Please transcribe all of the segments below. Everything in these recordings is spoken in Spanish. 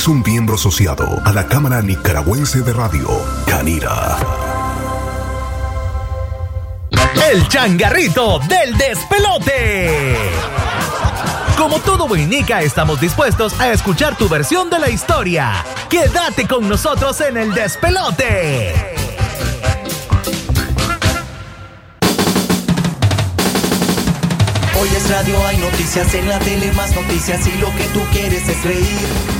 es un miembro asociado a la Cámara Nicaragüense de Radio, Canira. El changarrito del despelote. Como todo buen estamos dispuestos a escuchar tu versión de la historia. Quédate con nosotros en el despelote. Hoy es radio, hay noticias en la tele, más noticias y lo que tú quieres es reír.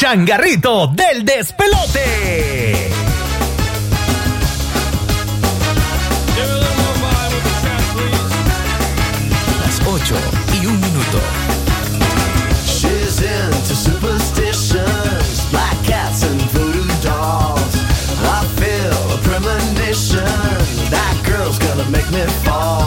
changarrito del despelote. Las 8 y un minuto. She's into superstitions, black cats and voodoo dolls. I feel a premonition. That girl's gonna make me fall.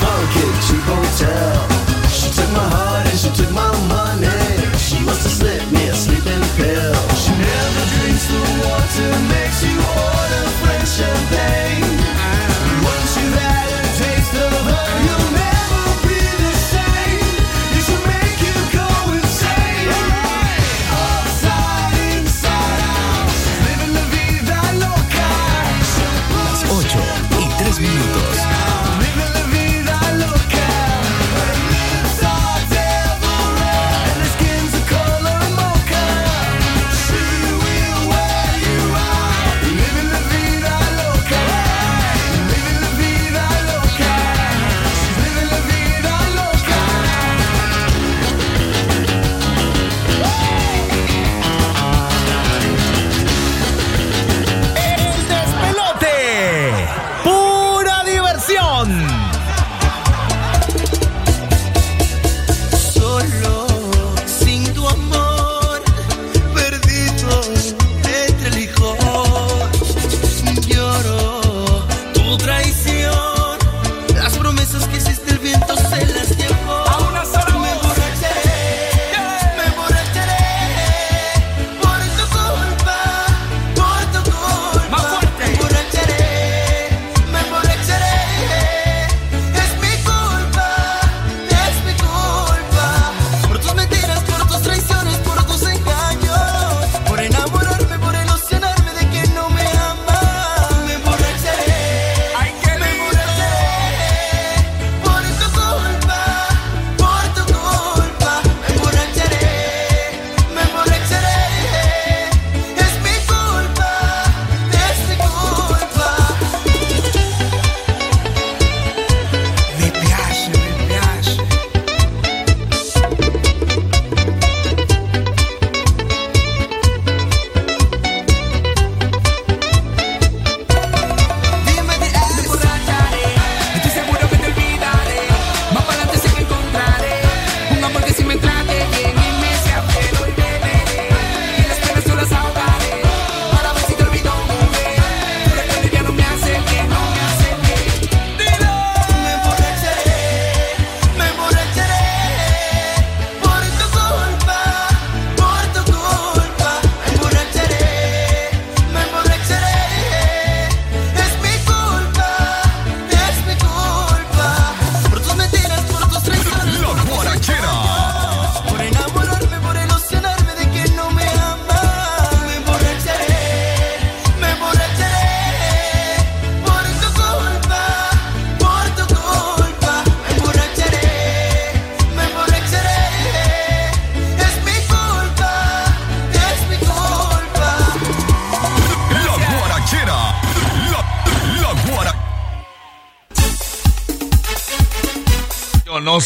Funky cheap hotel.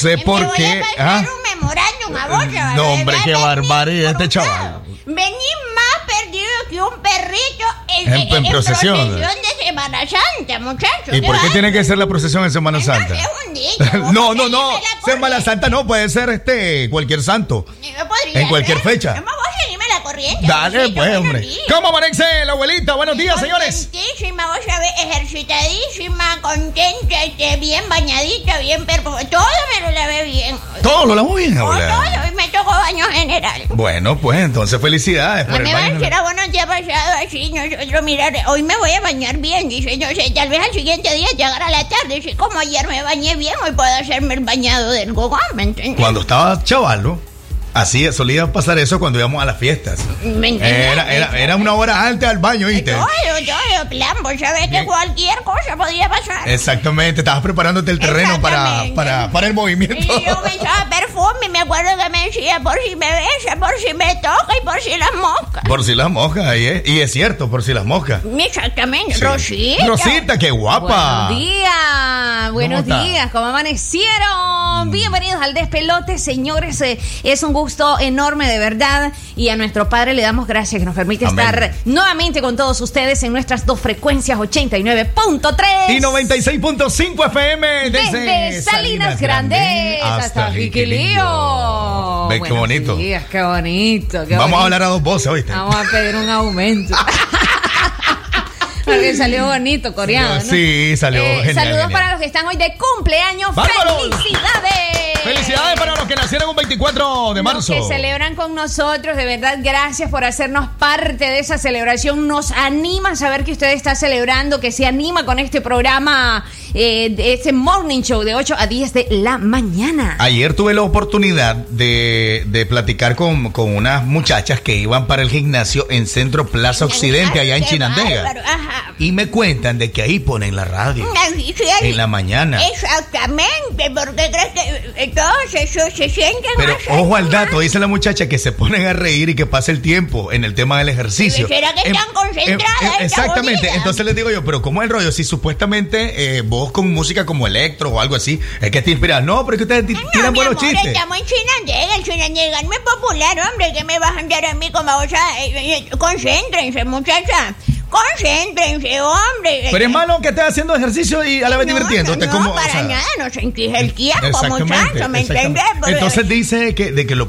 No sé Me por voy qué. a ah. un memorándum a vos, chaval, No, hombre, qué barbaridad este chaval. Vení más perdido que un perrito en, En- en procesión. de Semana Santa, muchachos. ¿Y por qué tiene que ser la procesión en Semana Santa? Es un vos No, no, no. Semana. Santa no, puede ser este cualquier santo. Podría En cualquier ser. fecha. Vamos. Dale, pues, hombre. ¿Cómo amanece la abuelita? Buenos días, señores. Contentísima, vos sabés, ejercitadísima, contenta, bien bañadita, bien perfumada. Todo me lo lavé bien. Todo lo lavó bien, abuela. todo, y me tocó baño general. Bueno, pues entonces felicidades por A mí me será bueno ha pasado así, nosotros mirar, hoy me voy a bañar bien, dice, no sé, tal vez al siguiente día llegar a la tarde, dice, como ayer me bañé bien, hoy puedo hacerme el bañado del gogón, ¿me entiendes? Cuando estaba chavalo, así solía pasar eso cuando íbamos a las fiestas. ¿Me? Era, era, era una hora antes al baño, ¿viste? Todo, todo, plan, vos sabés que cualquier podía pasar. Exactamente, estabas preparándote el terreno para, para, para el movimiento. Y yo me echaba perfume, me acuerdo que me decía por si me besa, por si me toca y por si las moscas. Por si las moscas, ahí es. Y es cierto, por si las moscas. Exactamente, Sí. Rosita. Rosita, qué guapa. Buenos días, buenos días, ¿cómo amanecieron? Bienvenidos al despelote, señores. Eh, Es un gusto enorme, de verdad. Y a nuestro Padre le damos gracias que nos permite Amén. estar nuevamente con todos ustedes en nuestras dos frecuencias 89.3 Y 96.5 FM desde, desde Salinas Grandes hasta Jiquilío. Ve qué bonito. días, qué bonito. qué Vamos a hablar a dos voces, ¿oíste? Vamos a pedir un aumento. Porque salió bonito, coreano. ¿no? Sí, salió Eh, genial, Saludos genial. para los que están hoy de cumpleaños. ¡Bárbaros! ¡Felicidades! Felicidades para los que nacieron un 24 de marzo. Los que celebran con nosotros, de verdad, gracias por hacernos parte de esa celebración. Nos anima a saber que usted está celebrando, que se anima con este programa, eh, de este morning show de 8 a 10 de la mañana. Ayer tuve la oportunidad de, de platicar con, con unas muchachas que iban para el gimnasio en Centro Plaza Occidente, allá en Chinandega. Y me cuentan de que ahí ponen la radio. Sí, ay, En la mañana. Exactamente, porque crees que eh, todos eso se sienten Pero más ojo al dato, dice la muchacha que se ponen a reír y que pasa el tiempo en el tema del ejercicio. ¿Será que están concentradas estas exactamente, entonces les digo yo, pero ¿cómo es el rollo? Si supuestamente eh, vos con música como electro o algo así, es que te inspiras. No, pero es que ustedes No, tiran mi buenos amor, chistes. estamos en Chinandega, en Chinandega no es popular, hombre, que me vas a andar a mí como vos, a- eh, eh, concéntrense, muchacha, concéntrense, hombre. Pero es malo que estés haciendo ejercicio y a la vez No, divirtiéndote. No, como, o para sea, nada, no sentís el tiempo, muchacho, ¿me? Porque- Entonces dice que de que lo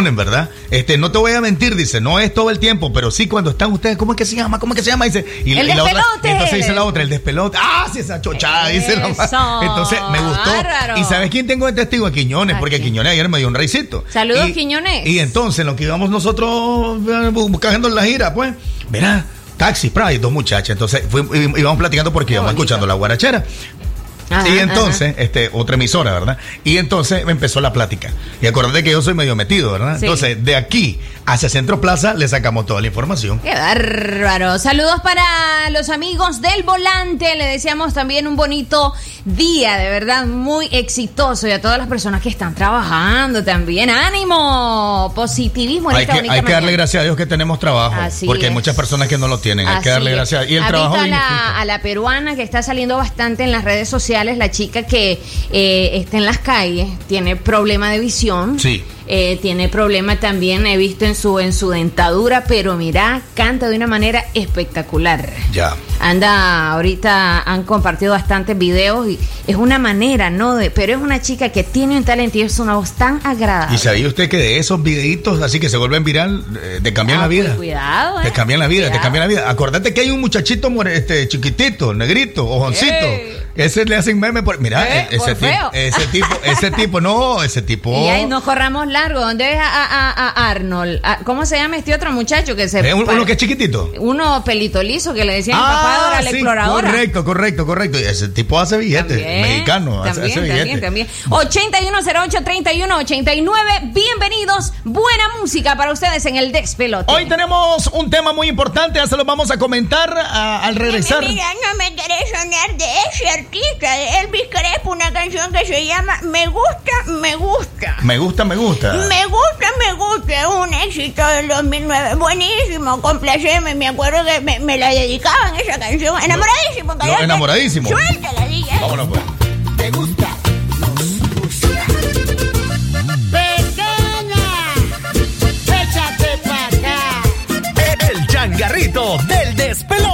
ponen, ¿verdad? Este, no te voy a mentir, dice, no es todo el tiempo, pero sí cuando están ustedes, ¿cómo es que se llama? ¿Cómo es que se llama? Dice, y, El y la otra, entonces dice la otra, el despelote. Ah, sí, esa chochada, dice la Entonces me gustó. bárbaro. ¿Y sabes quién tengo de testigo? A Quiñones, ¿A porque quién? Quiñones ayer me dio un reicito. Saludos, Y- Quiñones. Y entonces, lo que íbamos nosotros eh, bu- buscando en la gira, pues, verá, taxi, Pride, dos muchachas. Entonces, fui- íbamos platicando porque íbamos escuchando la guarachera. Ajá, y entonces, este, otra emisora, ¿verdad? Y entonces me empezó la plática. Y acordate que yo soy medio metido, ¿verdad? Sí. Entonces, de aquí hacia Centro Plaza le sacamos toda la información. Qué bárbaro. Saludos para los amigos del volante. Le deseamos también un bonito día, de verdad, muy exitoso. Y a todas las personas que están trabajando también. ¡Ánimo! Positivismo en Hay esta que, hay que darle gracias a Dios que tenemos trabajo. Así porque hay muchas personas que no lo tienen. Hay que darle gracias. Y el ¿Ha trabajo a la, a la peruana que está saliendo bastante en las redes sociales, la chica que eh, está en las calles, tiene problema de visión. Sí. Eh, tiene problema también, he visto en su, en su dentadura, pero mira, canta de una manera espectacular. Ya. Anda, ahorita han compartido bastantes videos y es una manera, ¿no? De, pero es una chica que tiene un talento y es una voz tan agradable. ¿Y sabía usted que de esos videitos así que se vuelven viral, eh, te cambian Ah, la vida? pues, cuidado, ¿eh? Te cambian la vida, te cambian la vida. Acordate que hay un muchachito este, chiquitito, negrito, ojoncito. Ese le hacen meme por. Mira, Eh, e- ese, por feo. tipo, ese tipo, ese tipo, no, ese tipo. Y ahí nos corramos largo. ¿Dónde ves a, a- a- Arnold? A- ¿Cómo se llama este otro muchacho que se Eh, un- uno que es chiquitito. Uno pelito liso que le decían papá de Dora la sí, exploradora. correcto, correcto, correcto. Y ese tipo hace billetes, También, mexicano, hace, también, hace también, billetes. también. 8108-3189. Bienvenidos. Buena música para ustedes en el despelote. Hoy tenemos un tema muy importante, ya se lo vamos a comentar a- al regresar. Mira, no me querés soñar de ese Elvis Crespo una canción que se llama Me gusta, me gusta. Me gusta, me gusta. Me gusta, me gusta. Un éxito del 2009. Buenísimo, complaceme. Me acuerdo que me, la dedicaban esa canción. Enamoradísimo, no, Enamoradísimo. Suéltala, DJ. Vámonos, pues. Me gusta. Pequeña, échate para acá. El changarrito del despelo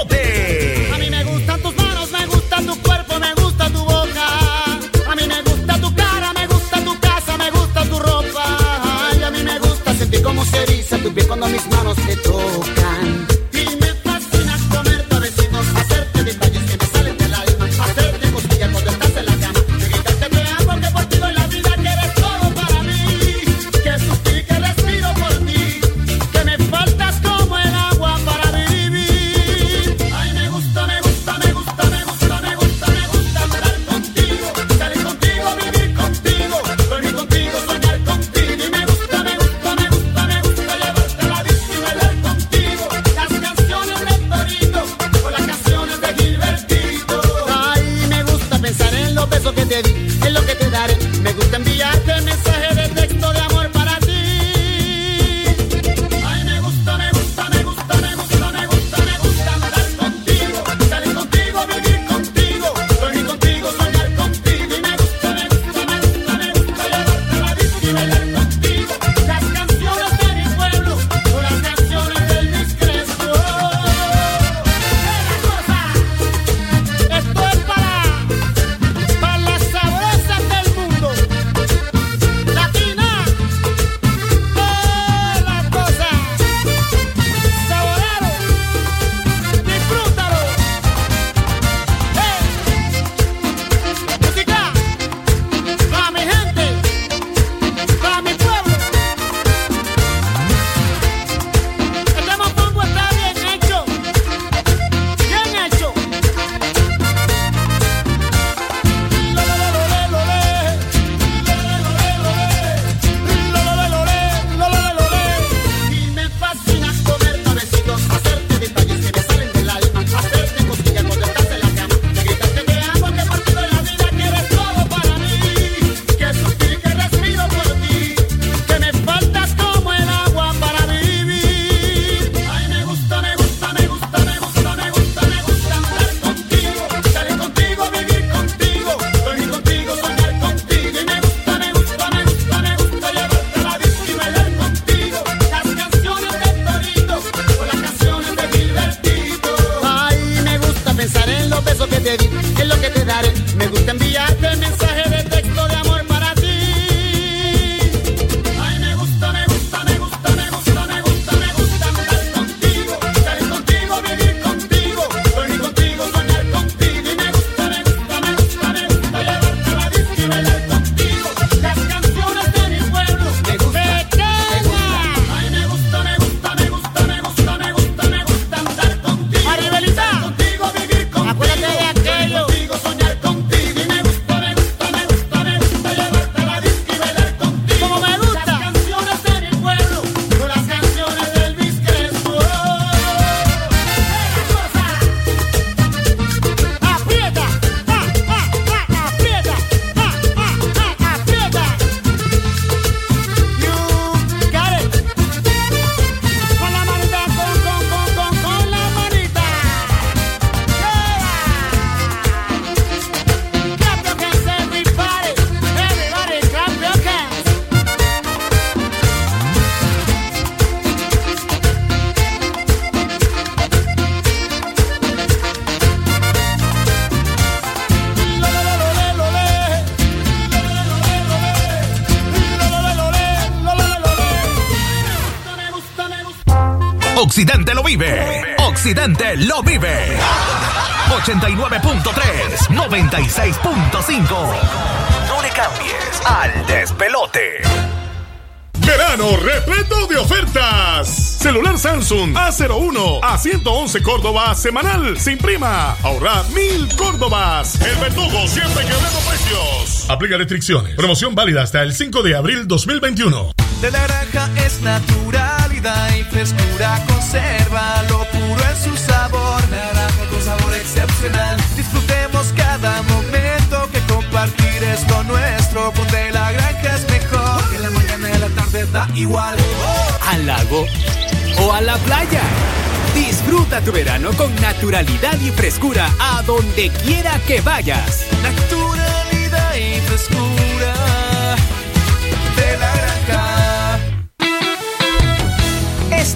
vive. Occidente lo vive. 89.3, 96.5. No le cambies al despelote. Verano repleto de ofertas. Celular Samsung A01 a 111 Córdoba semanal sin prima. Ahorra mil Córdobas. El verdugo siempre quebrando precios. Aplica restricciones. Promoción válida hasta el 5 de abril 2021. De naranja es y frescura conserva lo puro en su sabor. Naranja con sabor excepcional. Disfrutemos cada momento que compartir es lo nuestro. Ponte la granja es mejor. Que la mañana y la tarde da igual. al lago o a la playa. Disfruta tu verano con naturalidad y frescura a donde quiera que vayas. Naturalidad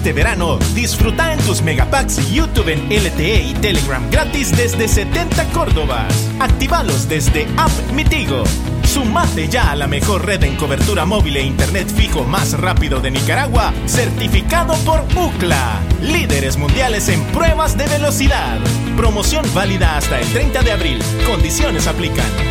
Este verano, disfruta en tus megapacks YouTube en LTE y Telegram gratis desde 70 Córdobas. Actívalos desde App Mitigo. Sumate ya a la mejor red en cobertura móvil e internet fijo más rápido de Nicaragua, certificado por UCLA. Líderes mundiales en pruebas de velocidad. Promoción válida hasta el 30 de abril. Condiciones aplican.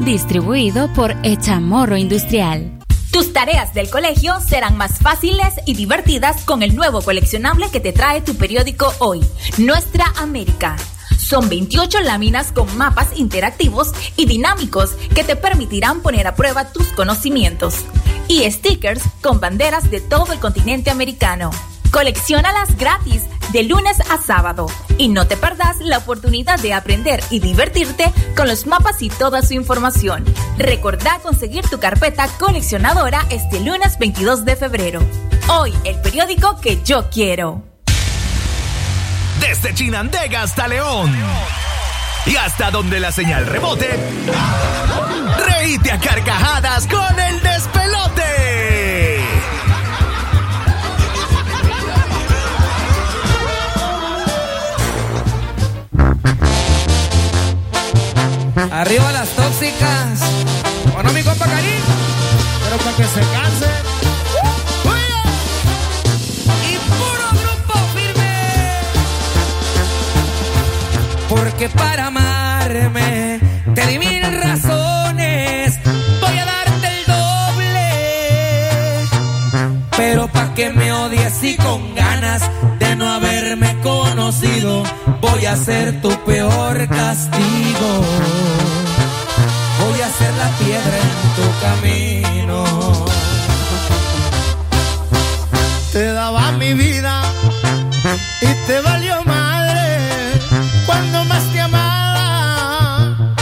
Distribuido por Echamorro Industrial. Tus tareas del colegio serán más fáciles y divertidas con el nuevo coleccionable que te trae tu periódico hoy, Nuestra América. Son 28 láminas con mapas interactivos y dinámicos que te permitirán poner a prueba tus conocimientos. Y stickers con banderas de todo el continente americano. Colecciónalas gratis de lunes a sábado y no te perdas la oportunidad de aprender y divertirte con los mapas y toda su información. Recordá conseguir tu carpeta coleccionadora este lunes 22 de febrero. Hoy el periódico que yo quiero. Desde Chinandega hasta León. Y hasta donde la señal rebote. Reíte a carcajadas con el despelote. Arriba las tóxicas. Bueno, mi compa Karim. Pero para que se canse. Y puro grupo firme. Porque para amarme te di mil razones. Voy a darte el doble. Pero pa' que me odies y con ganas de no haberme conocido, voy a ser tu peor castigo. La piedra en tu camino. Te daba mi vida y te valió madre cuando más te amaba.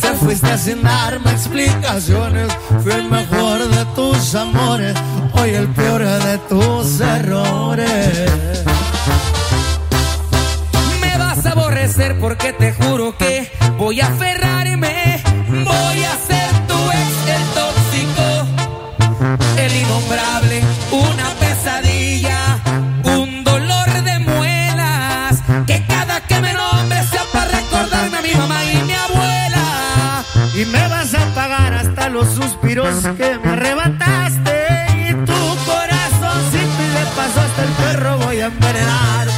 Te fuiste sin darme explicaciones. Fui el mejor de tus amores. Hoy el peor de tus errores. Me vas a aborrecer porque te juro que voy a aferrarme. Suspiros que me arrebataste. Y tu corazoncito y de paso hasta el perro voy a envenenarte.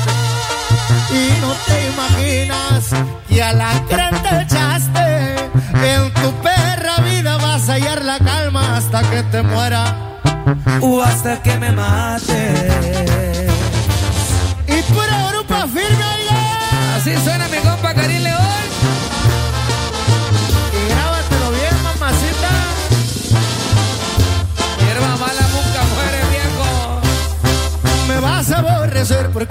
Y no te imaginas que a la gran te echaste. En tu perra vida vas a hallar la calma hasta que te muera. O hasta que me mate.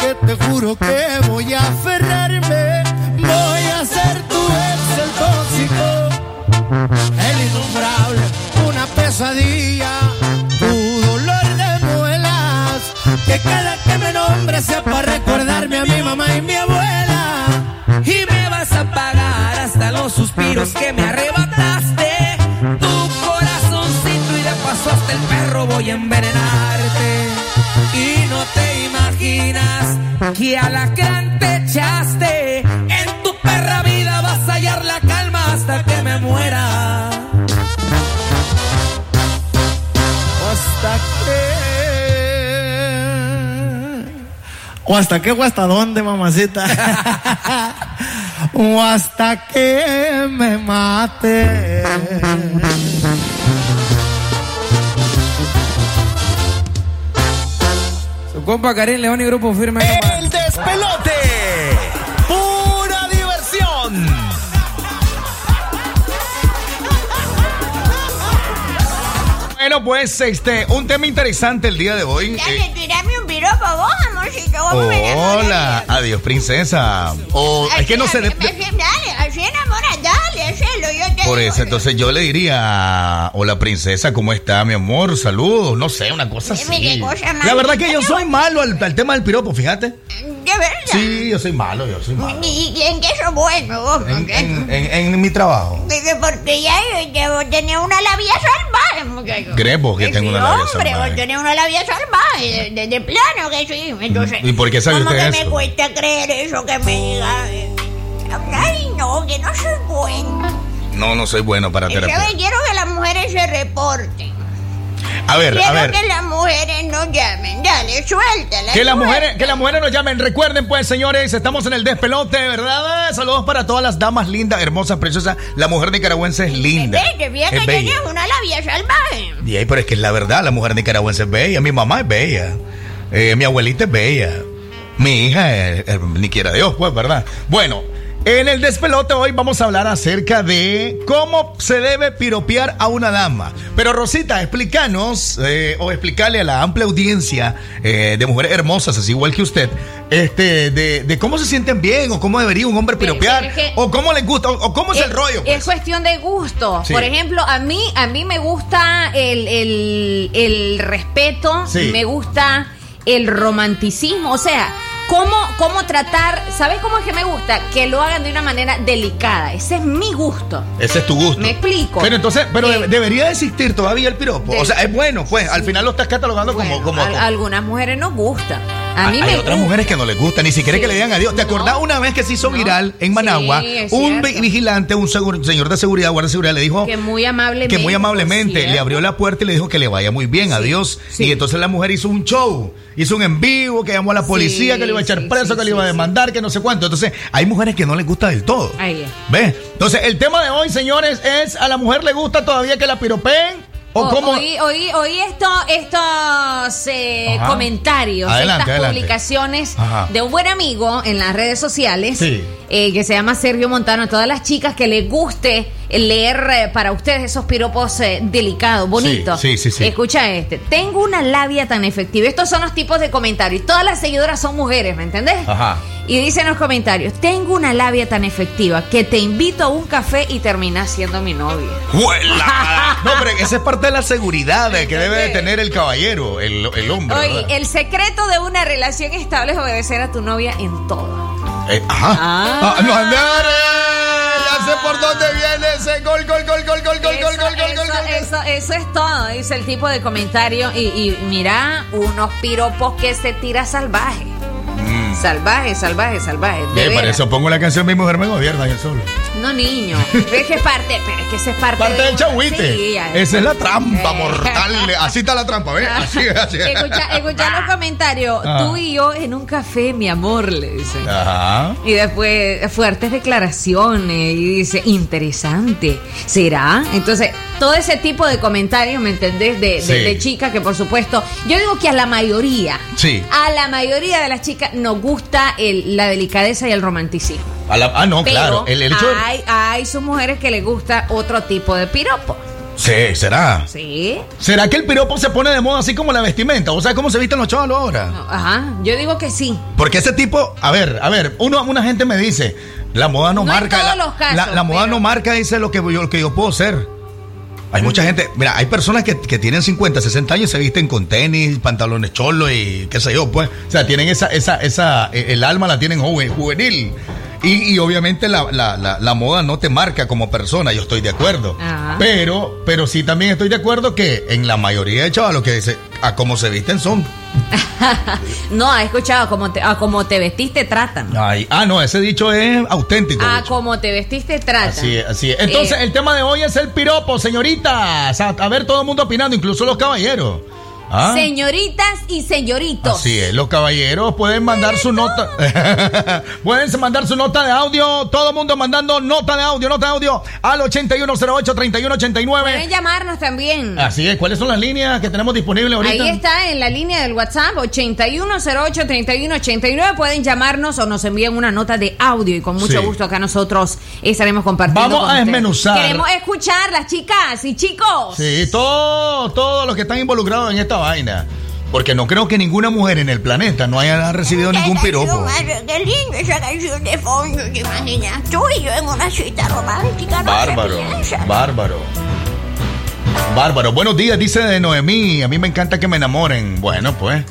que te juro que voy a aferrarme. Voy a ser tu ex el tóxico, el innombrable, una pesadilla, tu dolor de muelas. Que cada que me nombre sea para recordarme a mi mamá y mi abuela. Y me vas a pagar hasta los suspiros que me arrebataste. Tu corazoncito y de paso hasta el perro voy a envenenar. Imaginas que a la gran te echaste. En tu perra vida vas a hallar la calma hasta que me muera. ¿Hasta qué? ¿O hasta qué o hasta dónde, mamacita? o hasta que me mate. Compa Karim León y Grupo Firme. El despelote. Pura diversión. Bueno, pues este, un tema interesante el día de hoy. Dale, Eh, tirame un piropo vos, amorcito. Vos me enamoras. hola, adiós princesa. O es que no se Así, de- entonces yo le diría, hola princesa, ¿cómo está mi amor? Saludos, no sé, una cosa qué así. cosa La verdad que yo soy malo al, al tema del piropo, fíjate. De verdad. Sí, yo soy malo, yo soy malo. ¿Y en qué sos bueno vos? En, en- en- en mi trabajo. Porque- ya yo, yo tenés una labia salvaje, muchacho. ¿Crees vos que tengo una labia hombre, salvaje? vos tenés una labia salvaje, de, de- de plano que sí. Entonces, ¿Y por qué sabe ¿cómo usted que eso? me cuesta creer eso que me diga? eh, Ay, no, que no soy bueno. No, no soy bueno para terapia. Quiero que las mujeres se reporten. A ver, Quiero a ver. que las mujeres nos llamen. Dale, suéltala. Que las mujeres, que las mujeres nos llamen. Recuerden, pues, señores, estamos en el despelote, ¿verdad? Saludos para todas las damas lindas, hermosas, preciosas. La mujer nicaragüense es linda. Vete, fíjate Es que bella. tienes una labia salvaje. Y ahí, pero es que es la verdad, la mujer nicaragüense es bella. Mi mamá es bella. Eh, mi abuelita es bella. Mi hija es, es- ni quiera Dios, pues, ¿verdad? Bueno, en el despelote hoy vamos a hablar acerca de cómo se debe piropear a una dama. Pero Rosita, explícanos eh, o explicarle a la amplia audiencia eh, de mujeres hermosas, así igual que usted, este, de, de cómo se sienten bien o cómo debería un hombre piropear pero es que- o cómo les gusta o, o cómo es, el rollo. pues. Es cuestión de gusto. Sí. Por ejemplo, a mí, a mí me gusta el, el- el respeto, Sí. me gusta el romanticismo. O sea, cómo, cómo tratar, ¿sabes cómo es que me gusta? Que lo hagan de una manera delicada. Ese es mi gusto. Ese es tu gusto. Me explico. Pero entonces, pero Eh, de- debería existir todavía el piropo. de- o sea, es bueno, pues. Al final lo estás catalogando como. como a, a algunas mujeres nos gusta. A mí hay me otras mujeres que no les gusta, ni siquiera que le digan adiós. ¿Te acordás una vez que se hizo viral en Managua? Sí, un cierto. vigilante, un segur- señor de seguridad, guardia de seguridad, le dijo Que muy amablemente. que muy amablemente le abrió la puerta y le dijo que le vaya muy bien, adiós. sí. Y entonces la mujer hizo un show, hizo un en vivo, que llamó a la policía, que le iba a echar preso, que le iba a demandar, que no sé cuánto. Entonces, hay mujeres que no les gusta del todo. Ahí es. ¿Ves? Entonces, el tema de hoy, señores, es a la mujer le gusta todavía que la piropeen o O- cómo. Oí, oí, oí esto, estos eh, comentarios, Adelante, estas adelante. publicaciones Ajá. de un buen amigo en las redes sociales Sí. eh, que se llama Sergio Montano. A todas las chicas que les guste leer eh, para ustedes esos piropos eh, delicados, bonitos. Sí, sí, sí, sí. Escucha este. Tengo una labia tan efectiva. Estos son los tipos de comentarios. Todas las seguidoras son mujeres, ¿me entendés? Ajá. Y dicen los comentarios, tengo una labia tan efectiva que te invito a un café y terminas siendo mi novia. ¡Juela! No, pero esa es parte de la seguridad eh, que debe de tener el caballero, el, el hombre. Oye, ¿verdad? el secreto de una relación estable es obedecer a tu novia en todo. Eh, ajá. Ah. Ah, no, Ya sé por dónde viene ese gol, gol, gol, gol, gol, gol, Eso, gol, gol, gol, gol. eso, eso es todo, dice el tipo de comentario. Y, y mira, unos piropos que se tira salvaje. Salvaje, salvaje, salvaje. de para eso pongo la canción Mi mujer me gobierna yo solo. No, niño. Es que es parte, pero es que esa es parte, Parte de del chagüite. Sí. Esa es la trampa Eh. mortal. Así está la trampa, ¿ves? Así, así. Escucha, escucha los comentarios. Ah. Tú y yo en un café, mi amor, le dicen. Ajá. Y después fuertes declaraciones y dice, interesante, ¿será? Entonces, todo ese tipo de comentarios, ¿me entendés? De, de, Sí. de chicas que por supuesto, yo digo que a la mayoría, Sí. a la mayoría de las chicas nos gusta el- la delicadeza y el romanticismo. A la- ah, no, Pero claro. El, el de- hay, hay sus mujeres que les gusta otro tipo de piropo. Sí, será. Sí. ¿Será que el piropo se pone de moda así como la vestimenta? ¿O sea cómo se visten los chavalos ahora? Ajá, yo digo que sí. Porque ese tipo, a ver, a ver, uno, una gente me dice, la moda no, No en marca. todos la, los casos, la- la moda pero- no marca, dice lo que yo, lo que yo puedo ser. Hay mucha gente, mira, hay personas que, que tienen 50, 60 años y se visten con tenis, pantalones cholos y qué sé yo, pues. O sea, tienen esa, esa, esa, eh, el alma la tienen joven, juvenil. Y, y obviamente la, la- la- la moda no te marca como persona, yo estoy de acuerdo. Ajá. Pero, pero sí también estoy de acuerdo que en la mayoría de chavalos que dice a cómo se visten son. No, ha escuchado, como te, a como te vestiste tratan. Ay, ah, no, ese dicho es auténtico. A como te vestiste tratan. Así es, así es. Entonces, Eh, el tema de hoy es el piropo, señoritas. A, a ver, todo el mundo opinando, incluso los caballeros. ¿Ah? Señoritas y señoritos. Así es, los caballeros pueden mandar su nota. pueden mandar su nota de audio. Todo el mundo mandando nota de audio, nota de audio al 8108-3189. Pueden llamarnos también. Así es, ¿cuáles son las líneas que tenemos disponibles ahorita? Ahí está en la línea del WhatsApp 8108-3189. Pueden llamarnos o nos envían una nota de audio y con mucho Sí. gusto acá nosotros estaremos compartiendo. Vamos con a desmenuzar. Queremos escuchar las chicas y chicos. Sí, todos todos los que están involucrados en esta vaina. Porque no creo que ninguna mujer en el planeta no haya recibido ningún piropo. Qué lindo esa canción de fondo, ¿te imaginas? Tú y yo en una cita romántica, ¿no? Bárbaro, ¿Qué piensas? bárbaro. Bárbaro. Buenos días, dice de Noemí. A mí me encanta que me enamoren. Bueno, pues.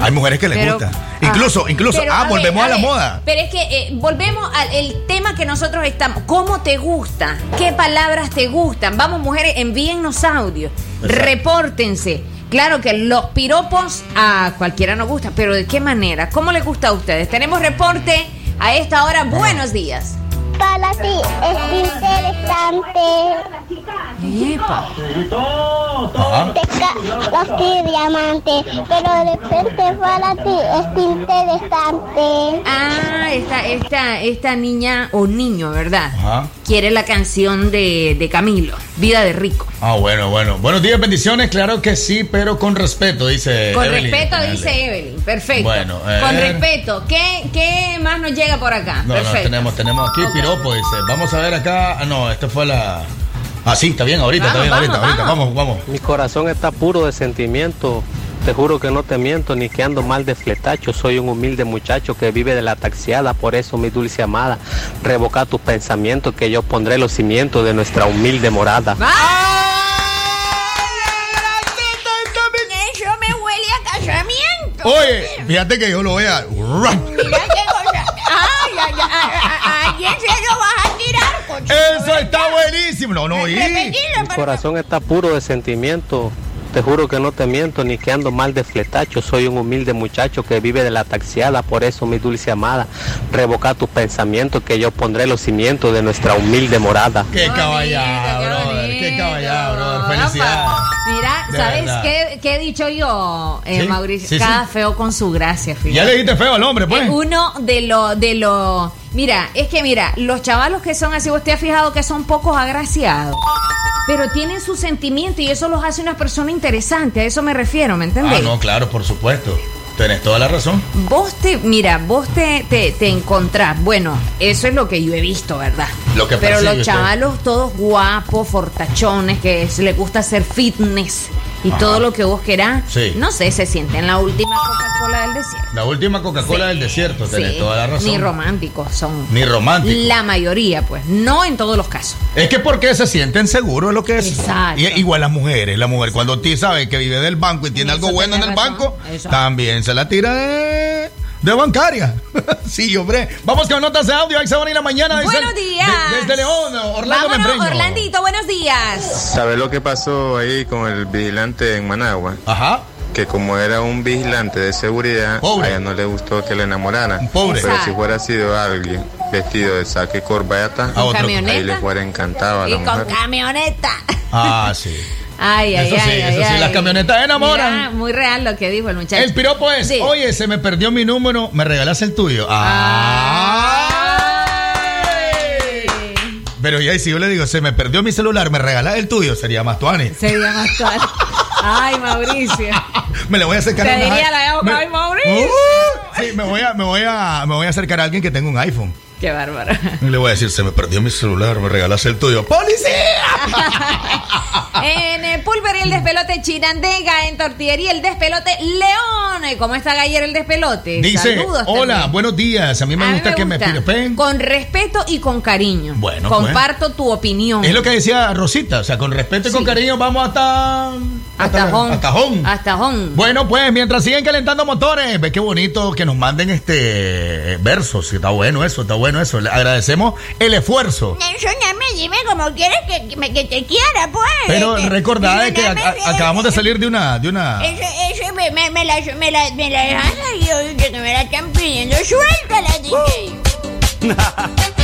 Hay mujeres que les Pero- gusta. Incluso, Ah, incluso. pero, ah, volvemos a, la ver, moda. Pero es que eh, volvemos al tema que nosotros estamos. ¿Cómo te gusta? ¿Qué palabras te gustan? Vamos, mujeres, envíennos audio. Repórtense. Claro que los piropos a cualquiera nos gusta, pero ¿de qué manera? ¿Cómo les gusta a ustedes? Tenemos reporte a esta hora. Buenos días. Para ti es interesante. Epa. Los diamantes, pero de repente para ti es interesante. Ah, esta, esta, esta niña o niño, ¿verdad? Ajá. Quiere la canción de, de Camilo, Vida de Rico. Ah, bueno, bueno. Buenos días, bendiciones. Claro que sí, pero con respeto, dice. Con Evelyn. respeto, Dale. dice Evelyn. Perfecto. Bueno, eh. Con respeto. ¿Qué, ¿Qué más nos llega por acá? No, no, Perfecto. tenemos, tenemos aquí piropo, dice. Vamos a ver acá. Ah, no, esta fue la. Ah, sí, está bien, ahorita, está Vamos, ahorita, vamos, ahorita. Vamos, vamos. Mi corazón está puro de sentimiento. Te juro que no te miento ni que ando mal de fletacho. Soy un humilde muchacho que vive de la taxiada. Por eso, mi dulce amada, revoca tus pensamientos que yo pondré los cimientos de nuestra humilde morada. Eso me huele a casamiento. Oye, fíjate que yo lo voy a. Mira Eso está buenísimo. No, no, y. Mi corazón está puro de sentimiento. Te juro que no te miento ni que ando mal de fletacho. Soy un humilde muchacho que vive de la taxiada. Por eso, mi dulce amada, revoca tus pensamientos que yo pondré los cimientos de nuestra humilde morada. Qué caballado, brother. Qué caballado, brother. Felicidades. ¿Sabes qué, qué he dicho yo, eh, Sí, Mauricio? sí, Cada sí. feo con su gracia, fíjate. Ya le dijiste feo al hombre, pues. Es uno de los, de los, mira, es que mira, los chavalos que son así, usted ha fijado que son pocos agraciados, pero tienen su sentimiento y eso los hace una persona interesante, a eso me refiero, ¿me Ah, entendés? no, claro, por supuesto. Tenés toda la razón. Vos te, mira, vos te, te, te encontrás, bueno, eso es lo que yo he visto, ¿verdad? Lo que Pero los usted. chavalos todos guapos, fortachones, que les gusta hacer fitness y Ajá. todo lo que vos querás, Sí. no sé, se sienten la última Coca-Cola del desierto. La última Coca-Cola Sí. del desierto, tenés Sí, toda la razón. Ni románticos son. Ni romántico. La mayoría, pues, no en todos los casos. Es que porque se sienten seguros es lo que es. Exacto. Y, igual las mujeres, la mujer cuando ti sabe que vive del banco y tiene algo bueno en el razón, banco, eso. también se la tira de, de bancaria. sí, hombre. Vamos con notas de audio, ahí se van a ir la mañana. dice- Buenos días. de- desde León, Orlando Vámonos. Orlandito, buenos días. ¿Sabes lo que pasó ahí con el vigilante en Managua? Ajá. Que como era un vigilante de seguridad, Pobre. a ella no le gustó que le enamoraran. pobre. Pero si fuera sido alguien vestido de saque y corbata, A otro. ahí le fuera encantado a Y la con mujer. camioneta. Ah, sí. Ay, ay, Eso sí, ay, eso ay, sí, las camionetas enamoran. Mira, muy real lo que dijo el muchacho. El piropo es, Sí. oye, se me perdió mi número, ¿me regalas el tuyo? Ay. Pero ya, si yo le digo, se me perdió mi celular, ¿me regalas el tuyo? Sería más tuani. Sería más claro. Ay, Mauricio. Me le voy a acercar Te a diría la de me- ay, Mauricio. Uh, sí, me voy, a, me, voy a, me voy a acercar a alguien que tenga un iPhone. Qué bárbaro. Y le voy a decir, se me perdió mi celular, ¿me regalas el tuyo? ¡Policía! en eh, Pulver y el despelote Chinandega, en Tortillería el despelote León. Eh, ¿Cómo está ayer el despelote? Dice, Saludos hola, también. buenos días. A mí me A mí gusta que me piropen. Con respeto y con cariño. Bueno, pues. Comparto tu opinión. Es lo que decía Rosita, o sea, con respeto y con cariño vamos hasta... Hasta Jón. Hasta Jón. Hasta Jón. Bueno, pues mientras siguen calentando motores, ve qué bonito que nos manden este versos. Está bueno eso, está bueno bueno eso. Le agradecemos el esfuerzo. Nelson, dame, dime como quieres que, que, que, te quiera, pues. Pero este, recordad dame, que a, a, acabamos de salir de una... De una... Eso, eso me, me, me, la, me, la, me la dejan y yo, que me la están pidiendo. Suéltala, DJ. Uh.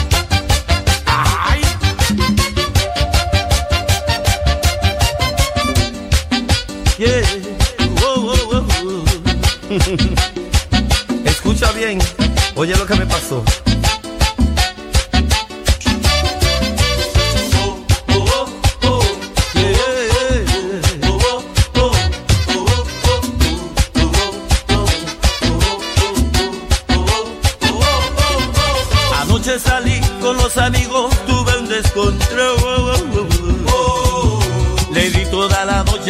Yeah. Oh, oh, oh, Escucha bien, oye lo que me pasó.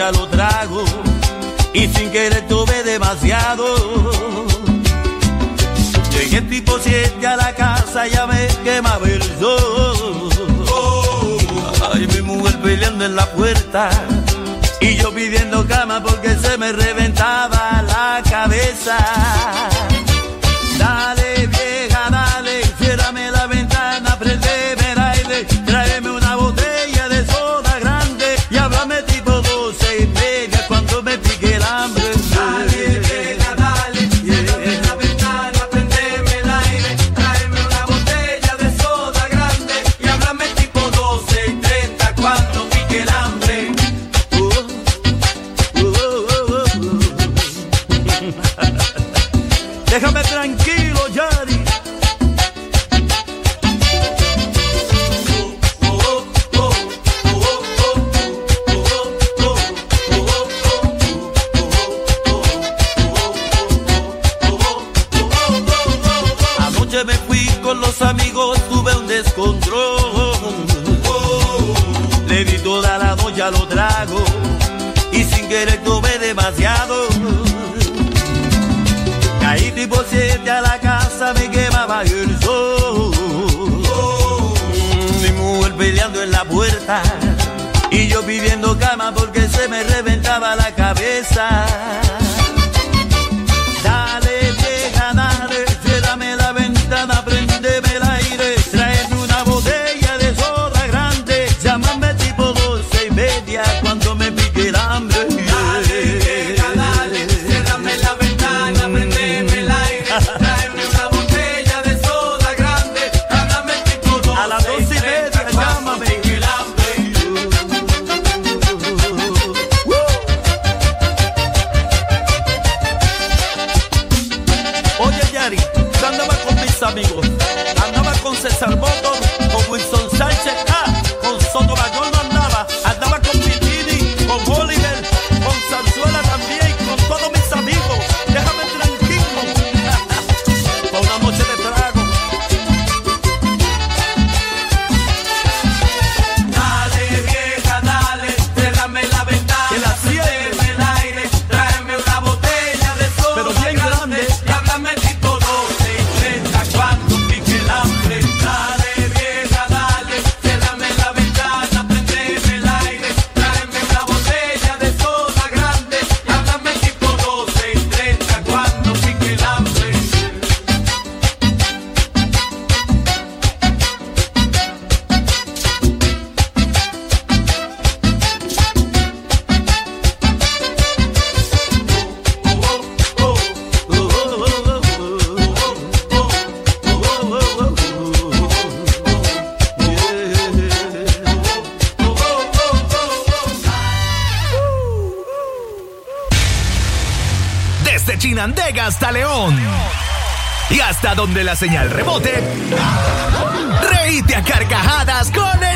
ya lo trago y sin querer tuve demasiado. Llegué tipo siete a la casa, ya me quemaba el sol. Ay, mi mujer peleando en la puerta y yo pidiendo cama porque se me reventó. hasta donde la señal rebote, reíte a carcajadas con el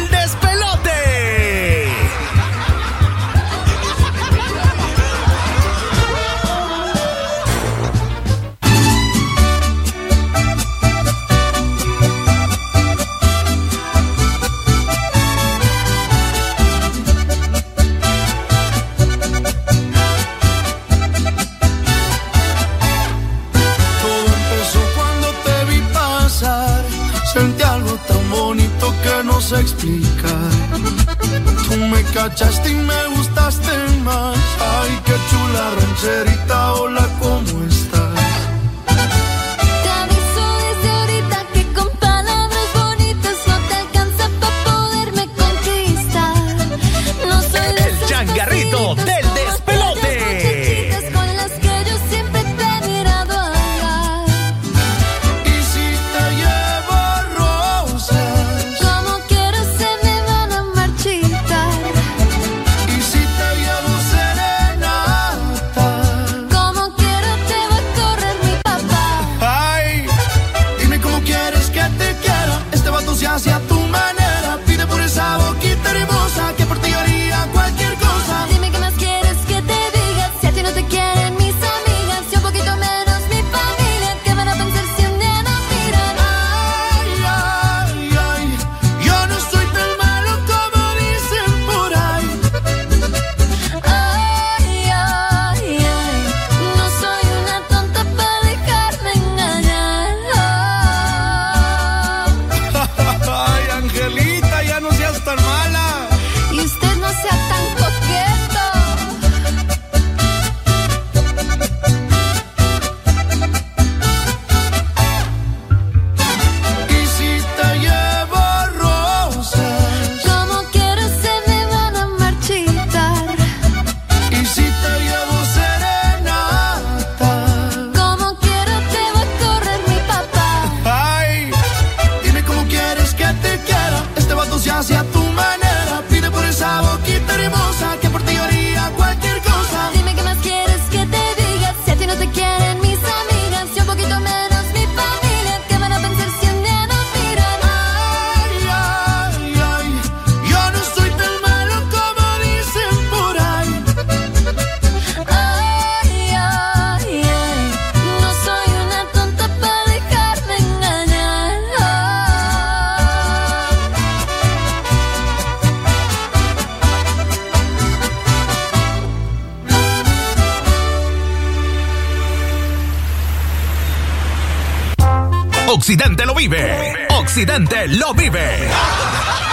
Occidente lo vive. Occidente lo vive.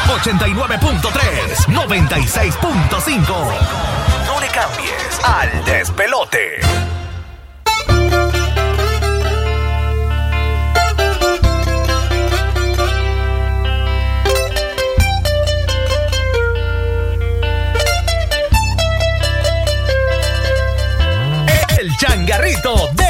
89.3, 96.5. No le cambies al despelote. El changarrito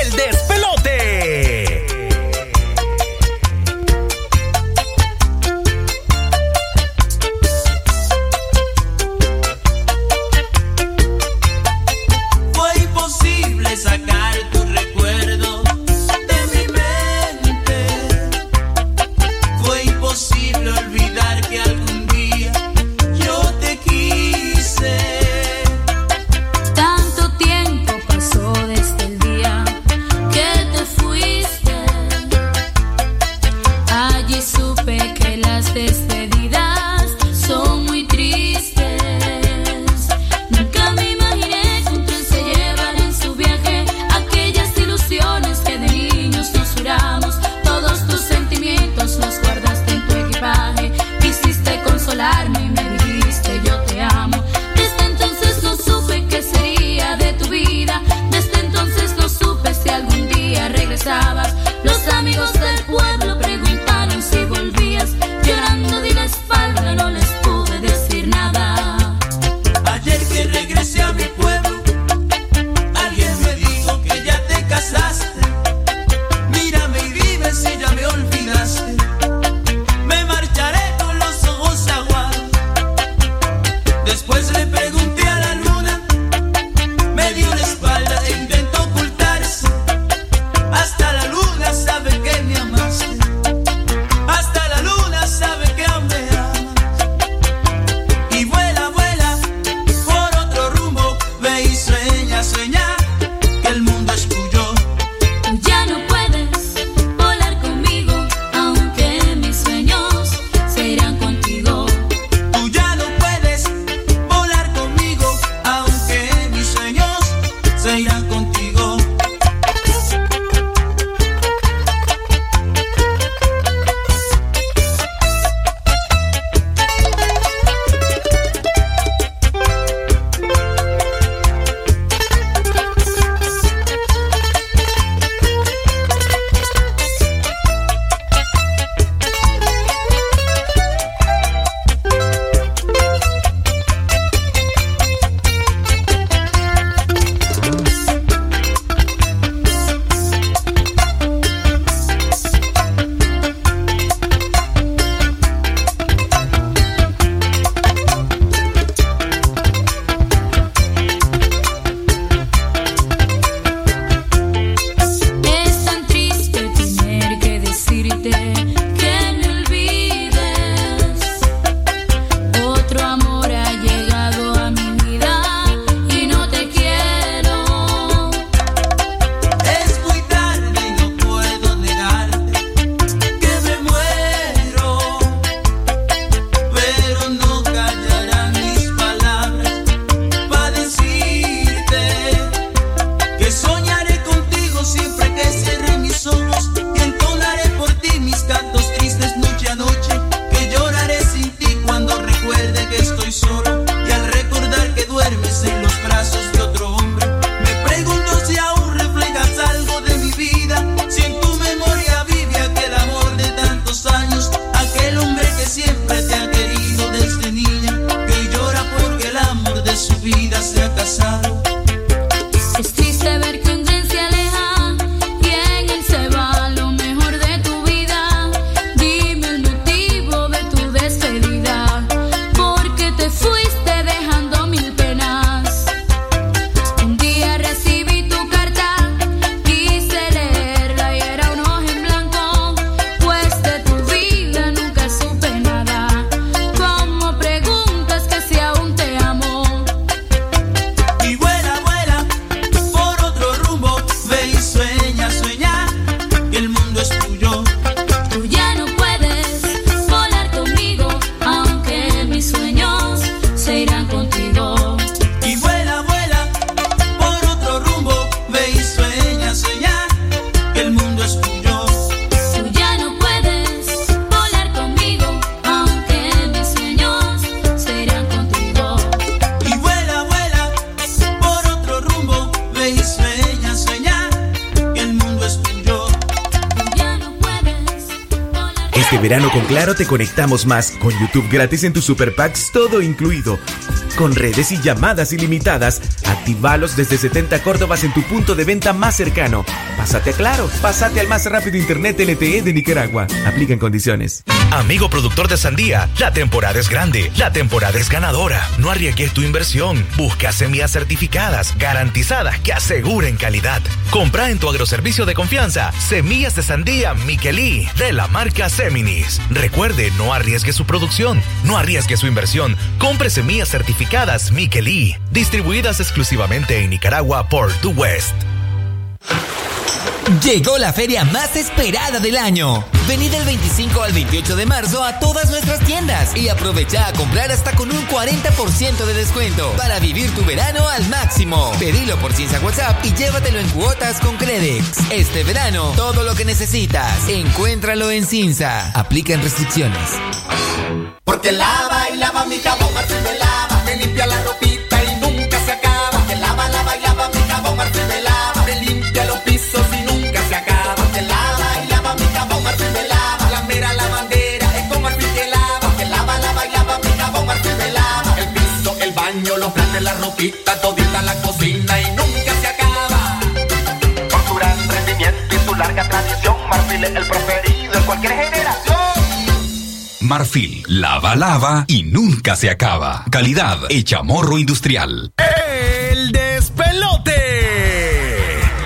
Claro te conectamos más, con YouTube gratis en tus Super Packs, todo incluido. Con redes y llamadas ilimitadas, activalos desde 70 Córdobas en tu punto de venta más cercano. Pásate a Claro, pásate al más rápido Internet LTE de Nicaragua. Aplican condiciones. Amigo productor de sandía, la temporada es grande, la temporada es ganadora. No arriesgues tu inversión. Busca semillas certificadas, garantizadas, que aseguren calidad. Compra en tu agroservicio de confianza semillas de sandía Miquelí de la marca Seminis. Recuerde, no arriesgue su producción, no arriesgue su inversión. Compre semillas certificadas Miquelí, distribuidas exclusivamente en Nicaragua por The West. Llegó la feria más esperada del año. Vení del 25 al 28 de marzo a todas nuestras tiendas y aprovecha a comprar hasta con un 40% de descuento para vivir tu verano al máximo. Pedilo por Cinza WhatsApp y llévatelo en cuotas con Credex. Este verano, todo lo que necesitas, encuéntralo en Cinza. Aplican restricciones. Porque lava Marfil, lava, lava y nunca se acaba. Calidad hecha morro industrial. El despelote.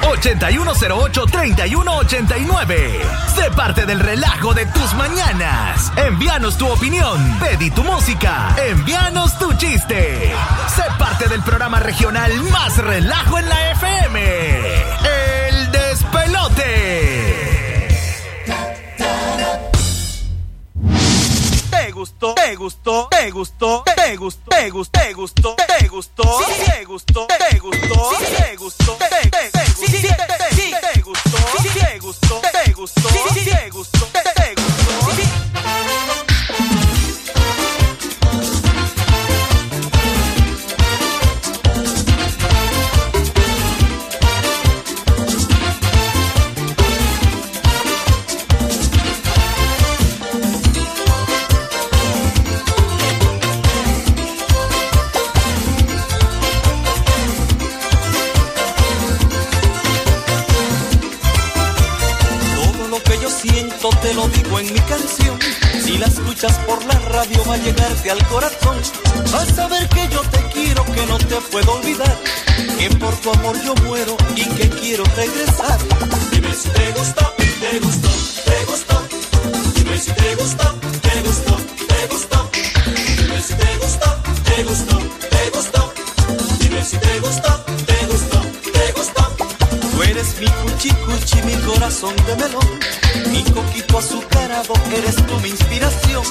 8108-3189. Sé parte del relajo de tus mañanas. Envíanos tu opinión. Pedí tu música. Envíanos tu chiste. Sé parte del programa regional más relajo en la Te gustó, te gustó, te gustó, te gustó, te gustó, te gustó, te gustó, te gustó, te gustó, te gustó, te te- te gustó, te te gustó, te gustó, te gustó, te gustó, te gustó. En mi canción. Si la escuchas por la radio va a llegarte al corazón. Vas a ver que yo te quiero, que no te puedo olvidar. Que por tu amor yo muero y que quiero regresar. Dime si te gustó, te gustó, te gustó. Dime si te gustó, te gustó, te gustó. Dime si te gustó, te gustó, te gustó. Dime si te gustó, te gustó, eres mi cuchi cuchi, mi corazón de melón. Mi coquito azucarado, eres tú mi inspiración.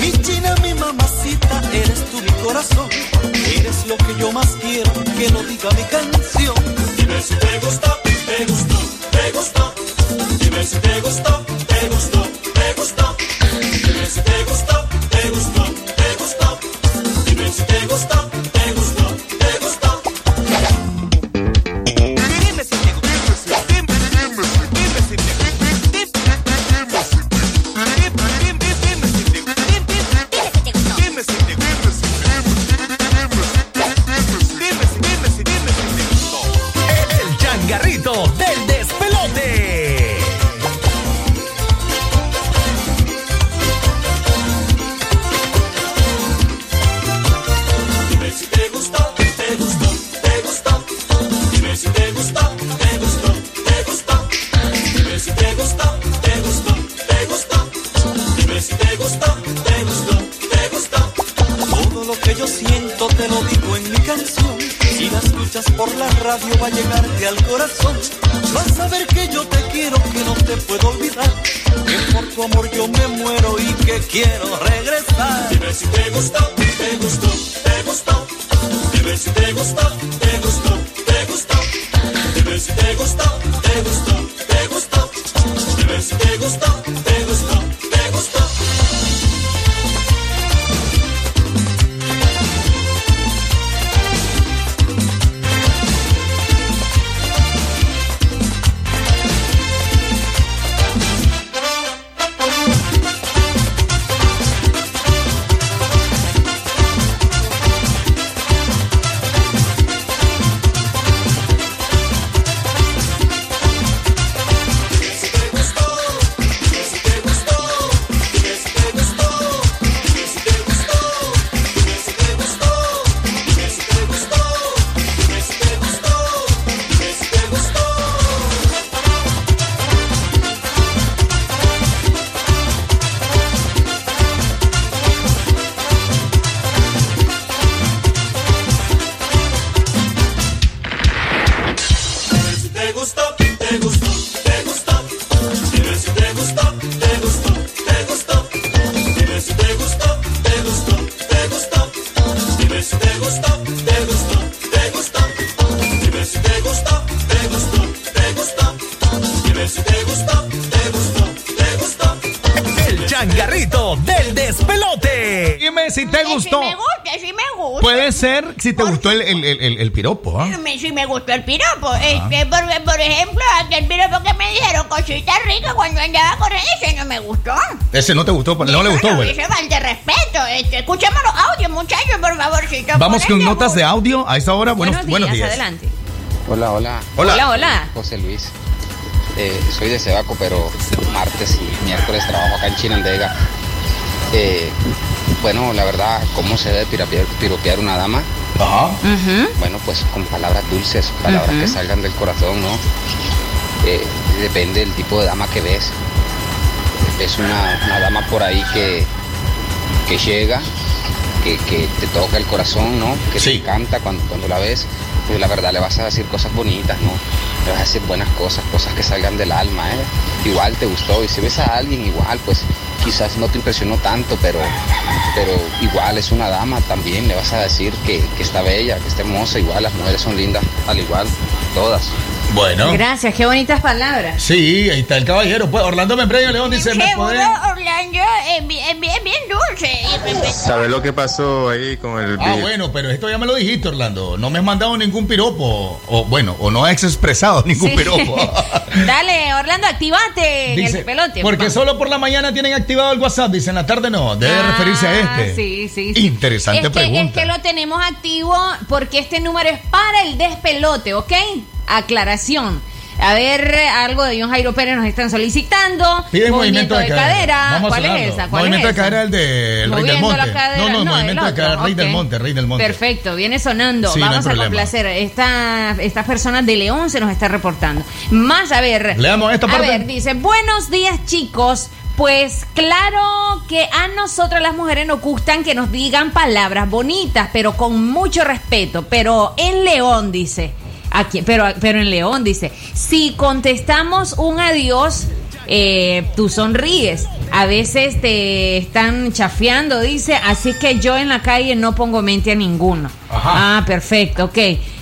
Mi china, mi mamacita, eres tú mi corazón. Eres lo que yo más quiero, que lo diga mi canción. Dime si te gustó, te gustó, te gustó. Dime si te gustó, te gustó, te gustó. Dime si te gustó, te gustó, te gustó. Dime si te gustó, gustó. Sí me gusta, sí me gusta. Puede ser si te gustó el, el, el, el- el piropo, ¿ah? Me- Sí me gustó el piropo. Este, por, por ejemplo, aquel piropo que me dijeron cositas ricas cuando andaba corriendo, ese no me gustó. Ese no te gustó, no le gustó, güey. Ese falta de respeto. Este, escuchemos los audios, muchachos, por favorcito. Vamos con Ponele notas de audio a esta hora. Buenos, Buenos buenos días, días. adelante. Hola, hola. Hola. Hola, hola. José Luis. Eh, soy de Cebaco, pero martes y miércoles trabajo acá en Chinandega. Eh, bueno, la verdad, ¿cómo se debe piropear, piropear una dama? Bueno, pues con palabras dulces, palabras que salgan del corazón, ¿no? Eh, depende del tipo de dama que ves. Ves una, una dama por ahí que, que llega, que, que te toca el corazón, ¿no? Que te encanta cuando, cuando la ves, la verdad le vas a decir cosas bonitas, ¿no? Le vas a decir buenas cosas, cosas que salgan del alma, ¿eh? Igual te gustó, y si ves a alguien igual, pues quizás no te impresionó tanto, pero, pero igual es una dama también, le vas a decir que, que está bella, que está hermosa, igual las mujeres son lindas, al igual, todas. Bueno. Gracias, qué bonitas palabras. Sí, ahí está el caballero. Pues Orlando Membreno León dice, ¿me podrían- Orlando es bien, bien, bien dulce. ¿Sabes lo que pasó ahí con el Ah, beat? bueno, pero esto ya me lo dijiste, Orlando. No me has mandado ningún piropo. O bueno, o no has expresado ningún Sí. piropo. Dale, Orlando, activate en Dice, el pelote. porque Vamos. solo por la mañana tienen activado el WhatsApp. Dice, en la tarde no. Debe Ah, referirse a este. Sí, sí, sí. Interesante es que, pregunta. Es que lo tenemos activo porque este número es para el despelote, ¿ok? Aclaración. A ver, algo de John Jairo Pérez nos están solicitando. Piden movimiento de cadera. Vamos a ¿Cuál es esa? ¿Cuál movimiento es de cadera esa? el del Rey del Monte. cadera, no, no, no, movimiento el de cadera Rey del. Monte, Rey del Monte. Perfecto, viene sonando. Sí, no Vamos a complacer. Esta, esta persona de León se nos está reportando. Más, a ver. Leamos esta A parte. ver, dice, buenos días chicos. Pues claro que a nosotras las mujeres nos gustan que nos digan palabras bonitas, pero con mucho respeto. Pero en León dice, aquí, pero, pero en León dice, si contestamos un adiós, eh, tú sonríes. A veces te están chafeando, dice, así que yo en la calle no pongo mente a ninguno. Ah, perfecto, ok.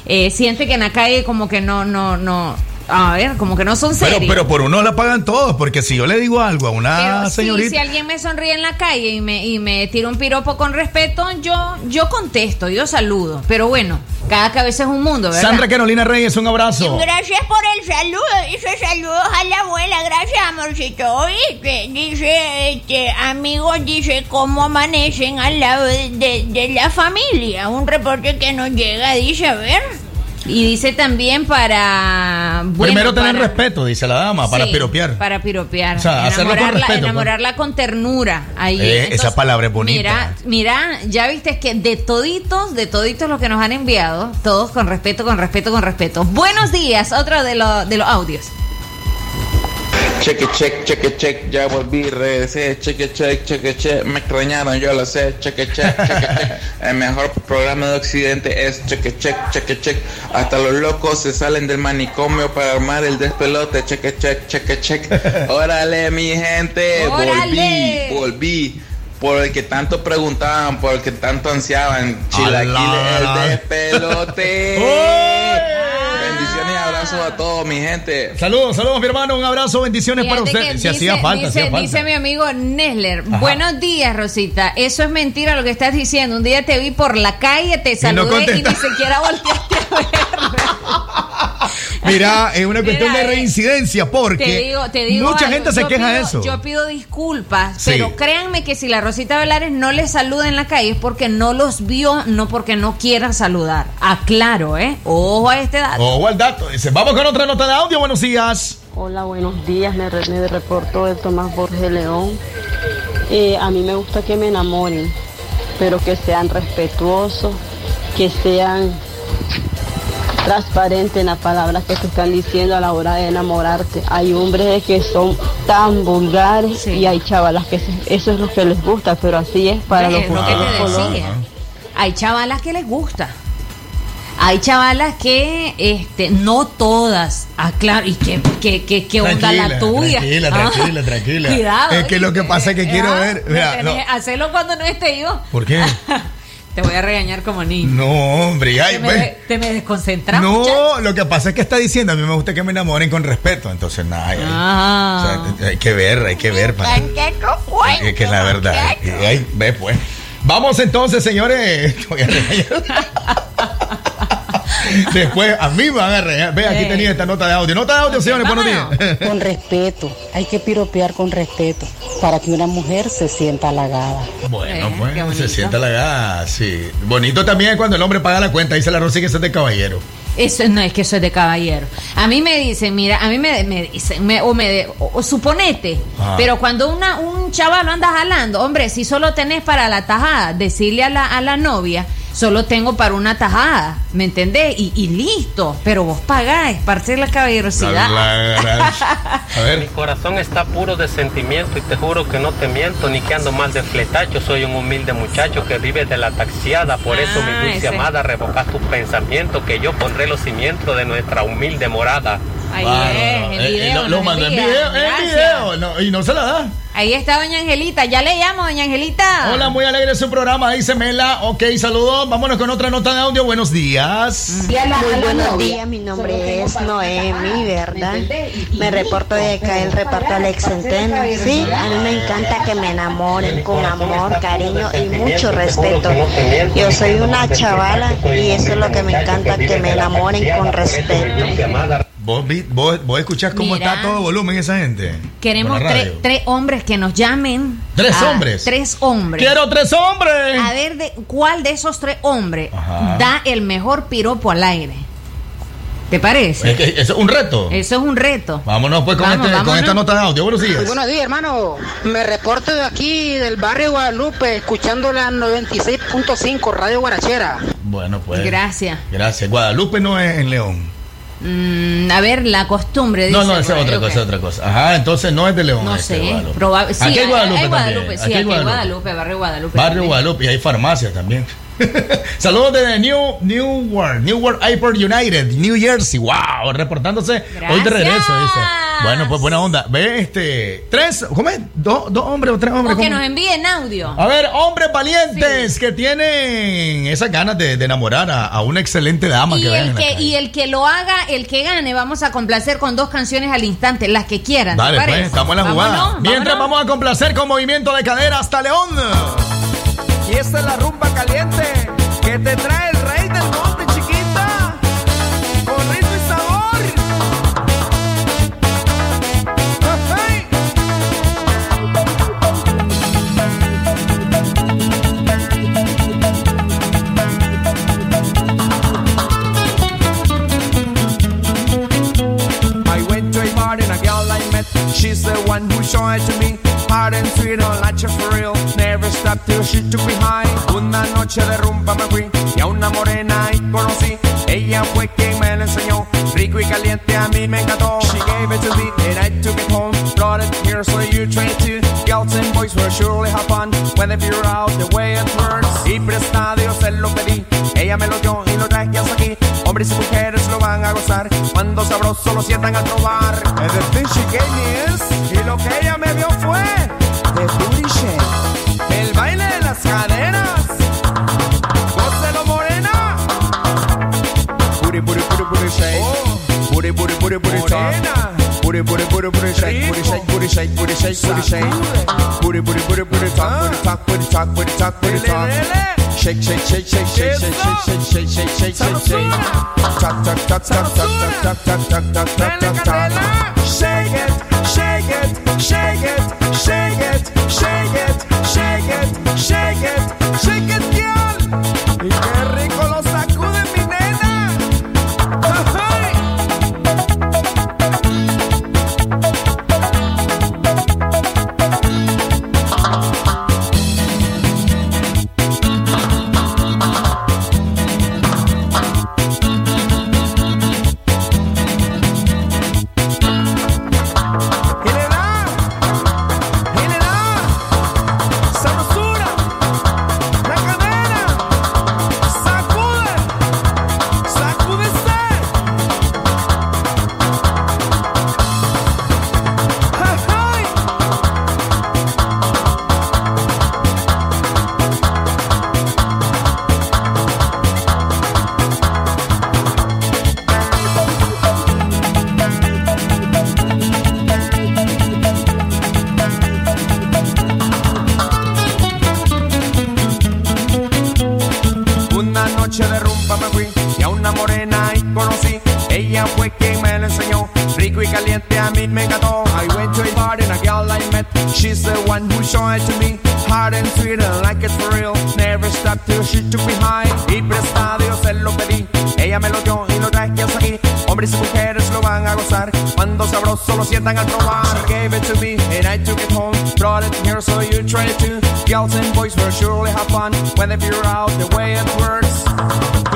Eh, siente que en la calle como que no, no, no. A ver, como que no son Pero, serios. pero por uno la pagan todos, porque si yo le digo algo a una Pero sí, señorita. si alguien me sonríe en la calle y me, y me tira un piropo con respeto, yo, yo contesto, yo saludo. Pero bueno, cada cabeza es un mundo, ¿verdad? Sandra Carolina Reyes, un abrazo. Gracias por el saludo. Dice saludos a la abuela. Gracias, amorcito. Oíste, dice, este, amigos, dice, ¿cómo amanecen al lado de, de- de la familia? Un reporte que nos llega, dice, a ver. Y dice también para... bueno, Primero tener para- respeto, dice la dama, para piropear. Para piropear. O sea, hacerlo con respeto, pues. Enamorarla con ternura. Ahí. Eh, esa palabra es bonita. Mira, mira, ya viste que de toditos, de toditos los que nos han enviado, todos con respeto, con respeto, con respeto. Buenos días, otro de, lo- de los audios. Cheque, check, cheque, check, ya volví, regresé, cheque, check, cheque, check, me extrañaron, yo lo sé, cheque, check, cheque, check. El mejor programa de Occidente es cheque, check, cheque, check. Hasta los locos se salen del manicomio para armar el despelote, cheque, check, cheque, check. Órale, mi gente, ¡Órale! volví, volví. Por el que tanto preguntaban, por el que tanto ansiaban, Chilaquiles, el despelote. Y abrazos a todos, mi gente. Saludos, saludos, mi hermano. Un abrazo, bendiciones para Fíjate usted. que Si dice- hacía falta, dice, falta. dice mi amigo Nesler, Ajá. buenos días Rosita, eso es mentira lo que estás diciendo, un día te vi por la calle, te no saludé y, ni contesta- siquiera volteaste a verme. Mira, es una cuestión Mira, de reincidencia porque Te digo, te digo mucha algo, gente se yo queja de eso. Yo pido disculpas, Sí. pero créanme que si la Rosita Velares no les saluda en la calle es porque no los vio, no porque no quiera saludar. Aclaro, ¿eh? Ojo a este dato. Ojo al dato. Dice, vamos con otra nota de audio. Buenos días. Hola, buenos días. Me, re- me reporto de Tomás Borges León. Eh, a mí me gusta que me enamoren, pero que sean respetuosos, que sean transparentes en las palabras que te están diciendo a la hora de enamorarte. Hay hombres que son tan vulgares y hay chavalas que se- eso es lo que les gusta, pero así es para los Es lo que te decía. Hay chavalas que les gusta. Hay chavalas que, este, no todas, ah, claro, y qué, qué, qué, qué onda la tuya. Tranquila, Ah, tranquila, tranquila. Cuidado. Es que lo que pasa es que quiero Ah, ver. mira, no. Hacelo cuando no esté yo. ¿Por qué? Te voy a regañar como niño. No, hombre, ay, te, me, pues. te me desconcentras. muchacho. No, lo que pasa es que está diciendo, a mí me gusta que me enamoren con respeto, entonces nada, ay, ay. Ah. O sea, hay que ver, hay que ver para es que es la verdad. Y ahí, ve pues. Vamos entonces, señores. Voy a regañar. Después a mí me van a regañar. Ve, aquí tenía esta nota de audio. Nota de audio, señores, buenos días. Con respeto, hay que piropear con respeto para que una mujer se sienta halagada. Bueno, pues, se sienta halagada, sí. Bonito también cuando el hombre paga la cuenta, dice la Rosy que eso es de caballero. Eso no es que eso es de caballero. A mí me dicen, mira, a mí me, me dicen, me- o me de- o, o suponete, Ah. pero cuando una, un chaval lo anda jalando, hombre, si solo tenés para la tajada, decirle a la, a la novia, solo tengo para una tajada, ¿me entendés? Y, y listo, pero vos pagás, parte de la caballerosidad. A ver. Mi corazón está puro de sentimiento y te juro que no te miento ni que ando mal de fletacho. Soy un humilde muchacho que vive de la taxiada. Por eso, mi Ah, dulce ese. amada, revocas tus pensamientos que yo pondré los cimientos de nuestra humilde morada. Ahí Bárbaro. es, en Eh, eh, video, lo, lo nos mandó en video, en video. no, y no se la da. Ahí está doña Angelita, ya le llamo, doña Angelita. Hola, muy alegre su programa, dice Mela. Ok, saludos. Vámonos con otra nota de audio. Buenos días. Muy buenos días, mi nombre es Noemi, ¿verdad? Me reporto de acá el reparto Alex Centeno. Sí, a mí me encanta que me enamoren con amor, cariño y mucho respeto. Yo soy una chavala y eso es lo que me encanta, que me enamoren con respeto. ¿Vos, vos, vos escuchás cómo Mira. está todo volumen esa gente? Queremos tres, hombres que nos llamen. ¿Tres hombres? Tres hombres. ¡Quiero tres hombres! A ver, de, ¿cuál de esos tres hombres Ajá. da el mejor piropo al aire? ¿Te parece? Es que eso es un reto. Eso es un reto. Vámonos pues con, Vamos, este- con esta nota de audio. Buenos días. Muy buenos días, hermano. Me reporto de aquí, del barrio Guadalupe, escuchando la 96.5 Radio Guarachera. Bueno, pues. Gracias. Gracias. Guadalupe no es en León. Mm, a ver, la costumbre. No, dice no, esa es otra cosa, otra cosa. Ajá, entonces no es de León. No este, sé, Guadalupe. Sí, aquí hay Guadalupe, hay también. Guadalupe, sí, Aquí hay aquí hay Guadalupe. Guadalupe, barrio Guadalupe. Barrio también. Guadalupe y hay farmacia también. Saludos desde New New World, New World Airport United, New Jersey. Wow, reportándose hoy de regreso, dice. Bueno, pues buena onda. Ve este tres, ¿cómo es? Dos, dos hombres o tres hombres. O que nos envíen audio. A ver, hombres valientes que tienen esas ganas de, de enamorar a, a una excelente dama Y que el que, y el que lo haga, el que gane, vamos a complacer con dos canciones al instante, las que quieran. ¿te Dale, pues, estamos en la jugada. Vámonos, Mientras vámonos. vamos a complacer con movimiento de cadera hasta León. Y esta es la rumba caliente que te trae el rey del monte, chiquita. Con ritmo y sabor. ¡Hey! I went to a party and a girl I met. She's the one who showed it to me. Hard and sweet, like you for real. Never stopped till she took me high. Una noche de rumba me fui y a una morena ahí conocí. Ella fue quien me la enseñó. Rico y caliente a mí me encantó. She gave it to me and I took it home. Brought it here so you try to. Girls and boys will surely have fun when they figure out the way it works. Y prestado yo se lo pedí. Ella me lo dio y lo traje hasta aquí. Hombres y mujeres lo van a gozar cuando sabroso lo sientan al probar. She gave me is, y lo que ella me dio fue the booty shake. El baile de las caderas. Gócelo morena. Booty, booty, booty, booty shake. Booty, booty, booty, booty talk. Booty, booty, booty, booty shake. Booty shake, booty shake, booty shake, booty shake. Booty, booty, booty, booty talk. Booty talk, booty talk, booty talk, booty talk. Shake, shake, shake, shake, shake, shake, shake, shake, shake, shake, shake, shake, shake. Talk, talk, talk, talk, talk, talk, talk, talk, talk, talk, talk, talk. Shake it, shake it, shake it, shake it, shake it, shake it, shake it, shake it,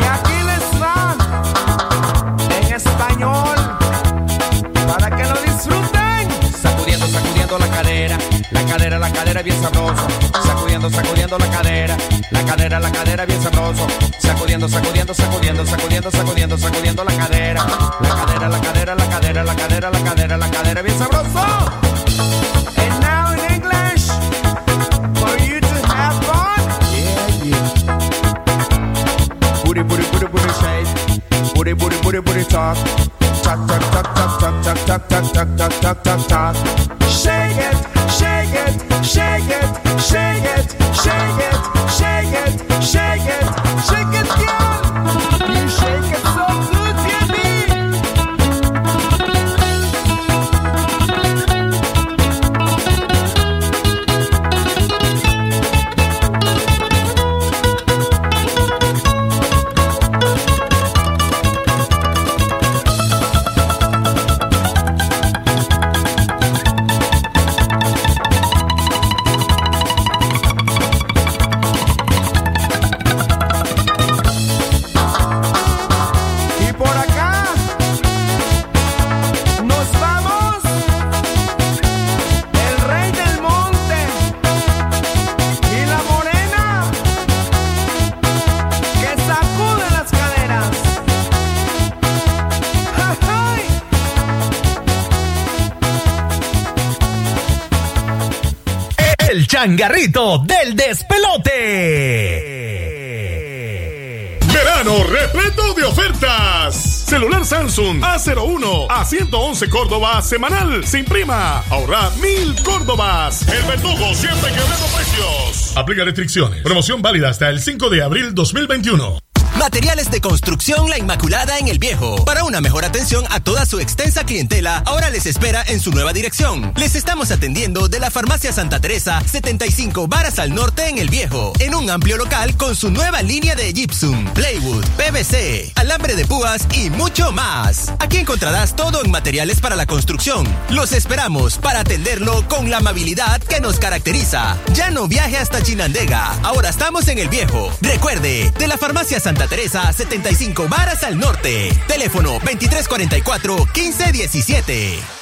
Y aquí les van en español para que lo disfruten. Sacudiendo, sacudiendo la cadera, la cadera, la cadera bien sabroso. Sacudiendo, sacudiendo la cadera, la cadera, la cadera bien sabroso. Sacudiendo, sacudiendo, sacudiendo, sacudiendo, sacudiendo, sacudiendo la cadera, talk. Talk, talk, talk, talk, talk, talk, talk, talk, talk, talk, talk, shake changarrito del despelote. Verano repleto de ofertas. Celular Samsung A01 a 111 Córdoba semanal sin prima. Ahorra mil Córdobas. El verdugo siempre quebrando precios. Aplica restricciones. Promoción válida hasta el 5 de abril 2021. Materiales de construcción La Inmaculada en el Viejo. Para una mejor atención a toda su extensa clientela, ahora les espera en su nueva dirección. Les estamos atendiendo de la Farmacia Santa Teresa, 75 varas al norte en el Viejo, en un amplio local con su nueva línea de gypsum, plywood, PVC, alambre de púas y mucho más. Aquí encontrarás todo en materiales para la construcción. Los esperamos para atenderlo con la amabilidad que nos caracteriza. Ya no viaje hasta Chinandega, ahora estamos en el Viejo. Recuerde, de la Farmacia Santa Teresa, 75 varas al norte. Teléfono 2344-1517.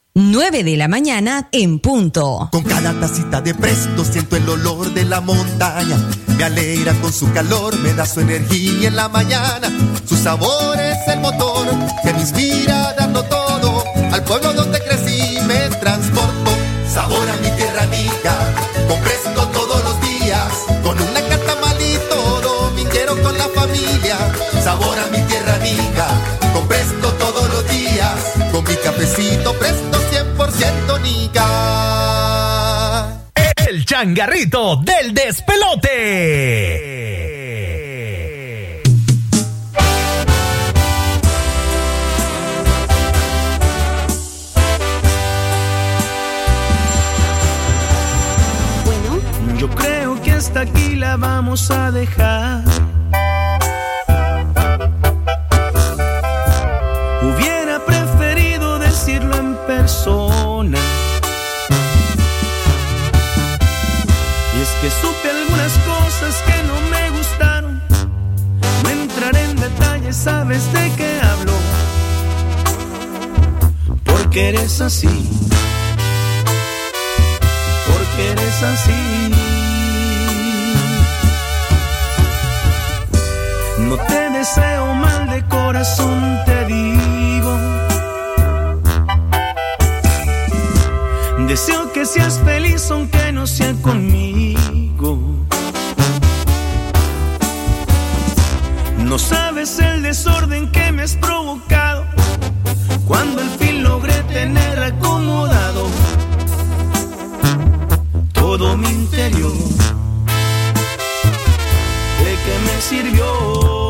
9 de la mañana en punto. Con cada tacita de presto siento el olor de la montaña. Me alegra con su calor, me da su energía en la mañana. Su sabor es el motor que me inspira dando todo. Al pueblo donde crecí me transporto. Sabor a mi tierra amiga, con presto todos los días. Con una catamal y todo, minguero con la familia. Changarrito del despelote. Yo creo que hasta aquí la vamos a dejar. Hubiera preferido decirlo en persona. Que supe algunas cosas que no me gustaron. No entraré en detalles, sabes de qué hablo. Porque eres así. Porque eres así. No te deseo mal de corazón, te digo. Quiero que seas feliz aunque no sea conmigo. No sabes el desorden que me has provocado cuando al fin logré tener acomodado todo mi interior. ¿De qué me sirvió?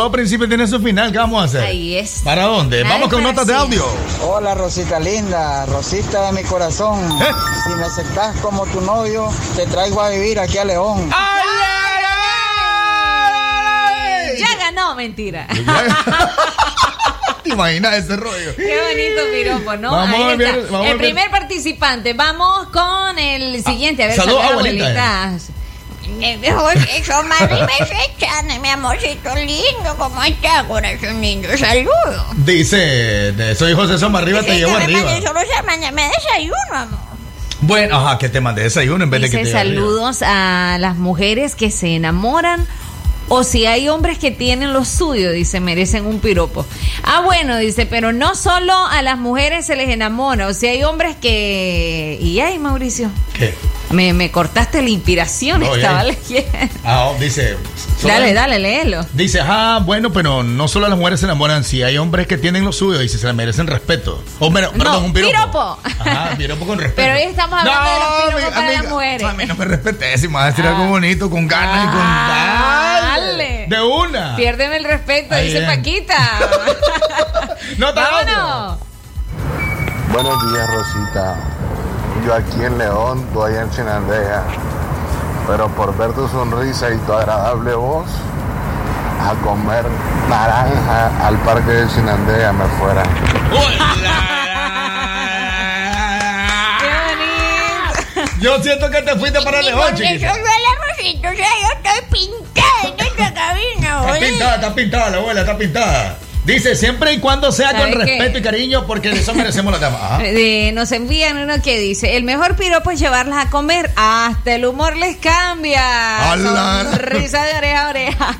Todo principio tiene su final. ¿Qué vamos a hacer? Ahí es. ¿Para dónde? Nada Vamos con notas de audio. Hola Rosita linda, Rosita de mi corazón. ¿Eh? Si me aceptas como tu novio, te traigo a vivir aquí a León. Ya ganó, mentira. ¿Te imaginas ese rollo? Qué bonito piropo, ¿no? Vamos Ahí a ver, vamos a el ver. primer participante. Vamos con el siguiente. A ver, saludos, abuelita. Eso, Mari Mesechana, mi amorcito lindo, ¿cómo está, corazón lindo? Saludos. Dice, de- soy José Soma, arriba te llevo que arriba. mande solo esa mañana, me desayuno, amor. Bueno, ajá, que te mandé desayuno en vez de que te Dice lleve arriba. saludos a las mujeres que se enamoran. O si hay hombres que tienen lo suyo, dice, merecen un piropo. Ah, bueno, dice, pero no solo a las mujeres se les enamora. O si hay hombres que... Y ay, Mauricio, ¿Qué? Me, me cortaste la inspiración, No, estaba leyendo. Ah, oh, dice. Dale, dale, léelo. Dice, ah, bueno, pero no solo las mujeres se enamoran, si hay hombres que tienen lo suyo, dice, se le merecen respeto. O, pero- perdón, un piropo. piropo. Ajá, piropo con respeto. Pero hoy estamos hablando de los piropos para las mujeres. A mí no me respeté, si me vas a decir algo bonito, con ganas y con Ah, ganas. dale. De una. Piérdeme el respeto, Ahí dice bien. Paquita. no Vámonos. Buenos días, Rosita. Yo aquí en León, tú allá en Chinandega. Pero por ver tu sonrisa y tu agradable voz, a comer naranja al parque de Chinandega me fuera. Yo siento que te fuiste para León, chiquita. yo estoy pintada en esta cabina, Está pintada, está pintada la abuela, está pintada. Dice, siempre y cuando sea con respeto y cariño, porque de eso merecemos las damas. Ajá. Eh, nos envían uno que dice, el mejor piropo es llevarlas a comer, hasta el humor les cambia. ¡Hala! Sonrisa de oreja a oreja.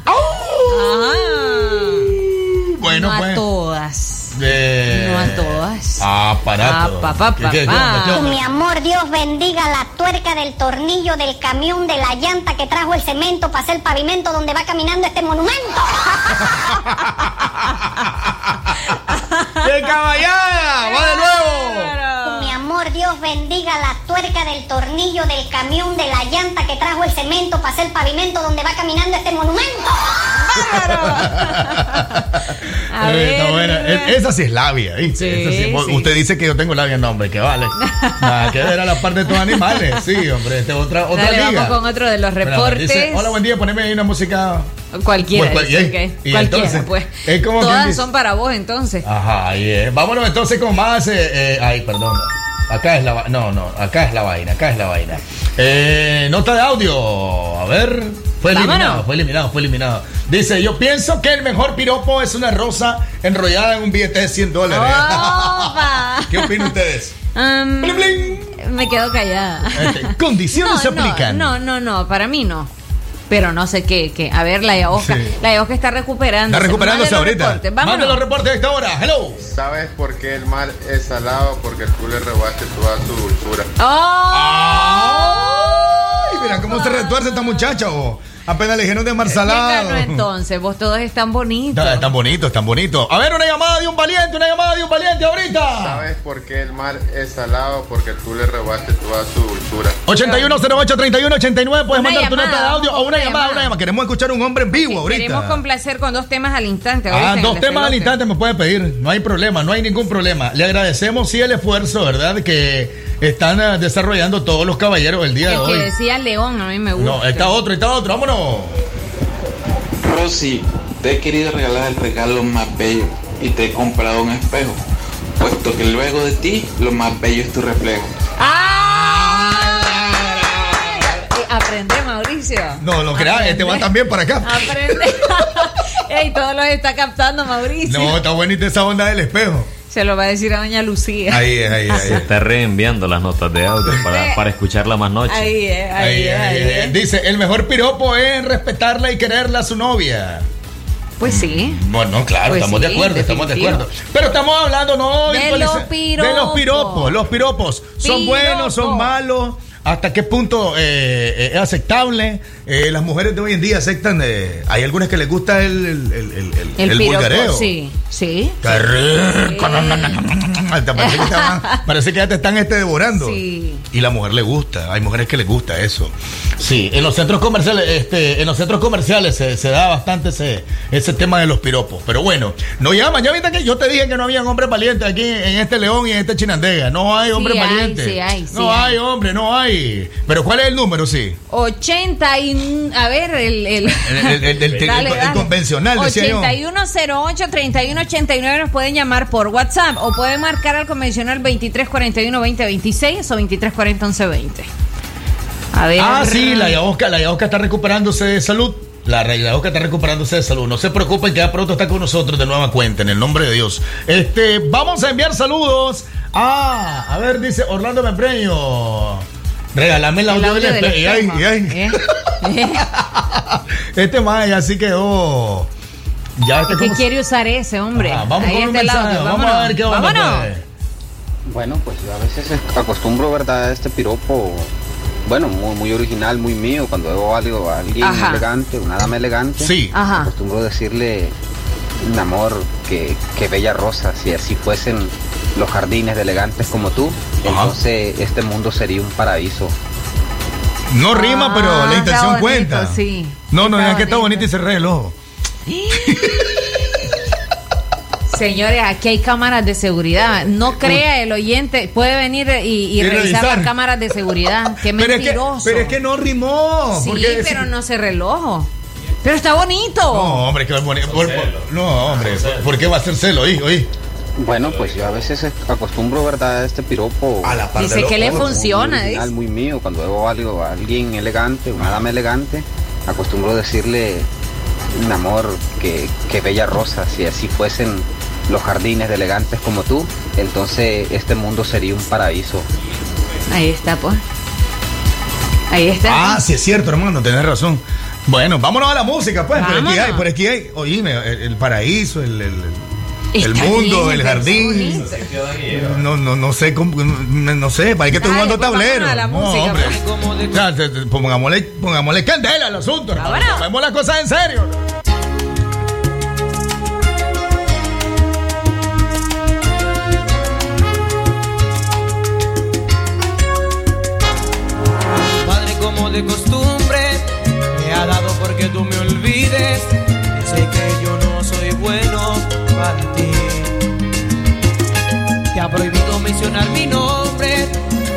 Bueno, no a pues. todas. Eh, No a todas. Ah, para. Ah, pa, pa, pa, ¿Qué- qué-? Mi amor, Dios bendiga la tuerca del tornillo del camión de la llanta que trajo el cemento para hacer el pavimento donde va caminando este monumento. ¡Qué caballada! ¡Va de nuevo! Dios bendiga la tuerca del tornillo del camión de la llanta que trajo el cemento para hacer el pavimento donde va caminando este monumento. A Eh, ver. Esa sí es labia, sí. sí. Usted dice que yo tengo labia, no, hombre, que vale. Nada que ver a la parte de tus animales. Sí, hombre, esta es otra, otra Dale, liga. vamos con otro de los reportes. dice, Hola, buen día, poneme ahí una música. Cualquiera. Pues, dice y- que- y cualquiera, entonces, pues. es como quien Todas dice- son para vos, entonces. Ajá, ahí es. Vámonos entonces con más. eh, eh, ay, perdón. Acá es la No, no, acá es la vaina, acá es la vaina. Eh, nota de audio. A ver. Fue eliminado, Vámonos. fue eliminado, fue eliminado. Dice, yo pienso que el mejor piropo es una rosa enrollada en un billete de 100 dólares. Opa. ¿Qué opinan ustedes? Um, me quedo callada. Este, condiciones no, se aplican. No, no, no, para mí no. Pero no sé qué, qué. A ver, la Yaosca. Sí. La Yaosca está recuperando. Está recuperándose ahorita. Mande los reportes a esta hora. Hello. ¿Sabes por qué el mar es salado? Porque tú le robaste toda su dulzura. Ay, mira cómo se retuerce esta muchacha. oh. Apenas le dijeron de mar ¿Quién salado. ganó entonces? Vos todos están bonitos. Está- Están bonitos, están bonitos. A ver, una llamada de un valiente, una llamada de un valiente ahorita. ¿Sabes por qué el mar es salado? Porque tú le robaste toda su dulzura. 8108-3189, puedes mandar tu nota de audio o una llamada, una llamada. Queremos escuchar un hombre en vivo ahorita. Queremos complacer con dos temas al instante. Ah, dos temas al instante me puede pedir, no hay problema, no hay ningún problema. Le agradecemos sí el esfuerzo, ¿verdad? Que están eh, desarrollando todos los caballeros el día de El que hoy. decía León, a mí me gusta. No, está otro, está otro, vámonos. Rosy, te he querido regalar el regalo más bello y te he comprado un espejo, puesto que luego de ti lo más bello es tu reflejo. Aprende, Mauricio. No, lo creas, este va también para acá. Aprende. Ey, todos los está captando, Mauricio. No, está bonita esa onda del espejo. Se lo va a decir a doña Lucía. Ahí es, ahí es, ahí Se es. está reenviando las notas de audio para, para escucharla más noche. Ahí es, ahí, Ahí es, es, ahí ahí es. es. Dice, el mejor piropo es respetarla y quererla a su novia. Pues sí. Bueno, claro, Pues estamos de acuerdo, estamos de acuerdo. Pero estamos hablando, no, De los piropos. De los piropos. Los piropos son Piropo. buenos, son malos. ¿Hasta qué punto eh, eh, es aceptable? Eh, las mujeres de hoy en día aceptan. eh, hay algunas que les gusta el, el, el, el, el- piropo, sí, sí. Qué rico. No, Te Parece que, parece ya te están este devorando. Sí. Y la mujer le gusta. Hay mujeres que les gusta eso. Sí, en los centros comerciales, este, en los centros comerciales se, se da bastante ese, ese tema de los piropos. Pero bueno, no llaman. Ya viste que yo te dije que no habían hombres valientes aquí en este León y en este Chinandega. No hay hombres valientes. sí hay, sí no hay. hay. hombre, no hay. Pero ¿cuál es el número, sí? 80 y... A ver, el... El, El- el- el- el convencional, decía yo. 8108-3189 nos pueden llamar por WhatsApp o pueden marcar al convencional 2341-2026 o 2340-1120. A ver. Ah, sí, la Yaosca, la Yaosca está recuperándose de salud. La Yaosca está recuperándose de salud. No se preocupen que ya pronto está con nosotros de nueva cuenta, en el nombre de Dios. Este, vamos a enviar saludos. Ah, a ver, dice Orlando Mempreño. Regálame el El audio, del ay, espejo. ay. ¿Eh? Este más ya sí quedó. Ya ¿Qué quiere usar ese hombre? Ah, vamos Ahí con un mensaje, vamos a ver qué onda, Vámonos. pues. Bueno, pues yo a veces acostumbro, ¿verdad? Este piropo, bueno, muy, muy original, muy mío. Cuando veo algo, a alguien Ajá. elegante, una dama elegante, Sí. Ajá. acostumbro decirle, mi amor, que, que bella rosa, si así fuesen los jardines de elegantes como tú, entonces este mundo sería un paraíso. No rima, pero Ah, la está intención bonito, cuenta. sí. No, no, es que está bonito y se re el ojo. Señores, aquí hay cámaras de seguridad. No crea el oyente, puede venir y, y Y revisar, revisar. las cámaras de seguridad. Qué Pero es, que, mentiroso. pero es que no rimó. sí, porque- pero no se reloj. Pero está bonito. No, hombre, que bonito. No, hombre, ¿por, qué va a ser celo? Oí, oí. Bueno, pues yo a veces acostumbro, ¿verdad? Este piropo. A la par Dice de que le funciona, Muy, original, muy mío. Cuando veo algo, a alguien elegante, una dama elegante, acostumbro decirle, un amor, que, que bella rosa. Si así fuesen los jardines de elegantes como tú, entonces este mundo sería un paraíso. Ahí está, pues. Ahí está. Ah, sí es cierto, hermano, tenés razón. Bueno, vámonos a la música, pues. Por aquí hay, por aquí hay. Oíme, el, el paraíso, el, el- el Está mundo, bien, el jardín. No, no, no sé, cómo- no, no sé, para que estoy jugando pues, tablero. No, música, hombre. Te- te- pongámosle, pongámosle candela al asunto. Tomemos las cosas en serio. Padre como de costumbre me ha dado porque tú me olvides. Sé que yo no soy bueno Te ha prohibido mencionar mi nombre,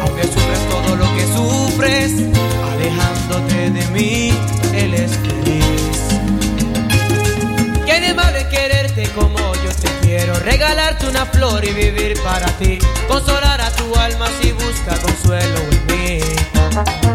aunque sufres todo lo que sufres, alejándote de mí, él es feliz. ¿Qué de malo es quererte como yo te quiero? Regalarte una flor y vivir para ti, consolar a tu alma si busca consuelo en mí.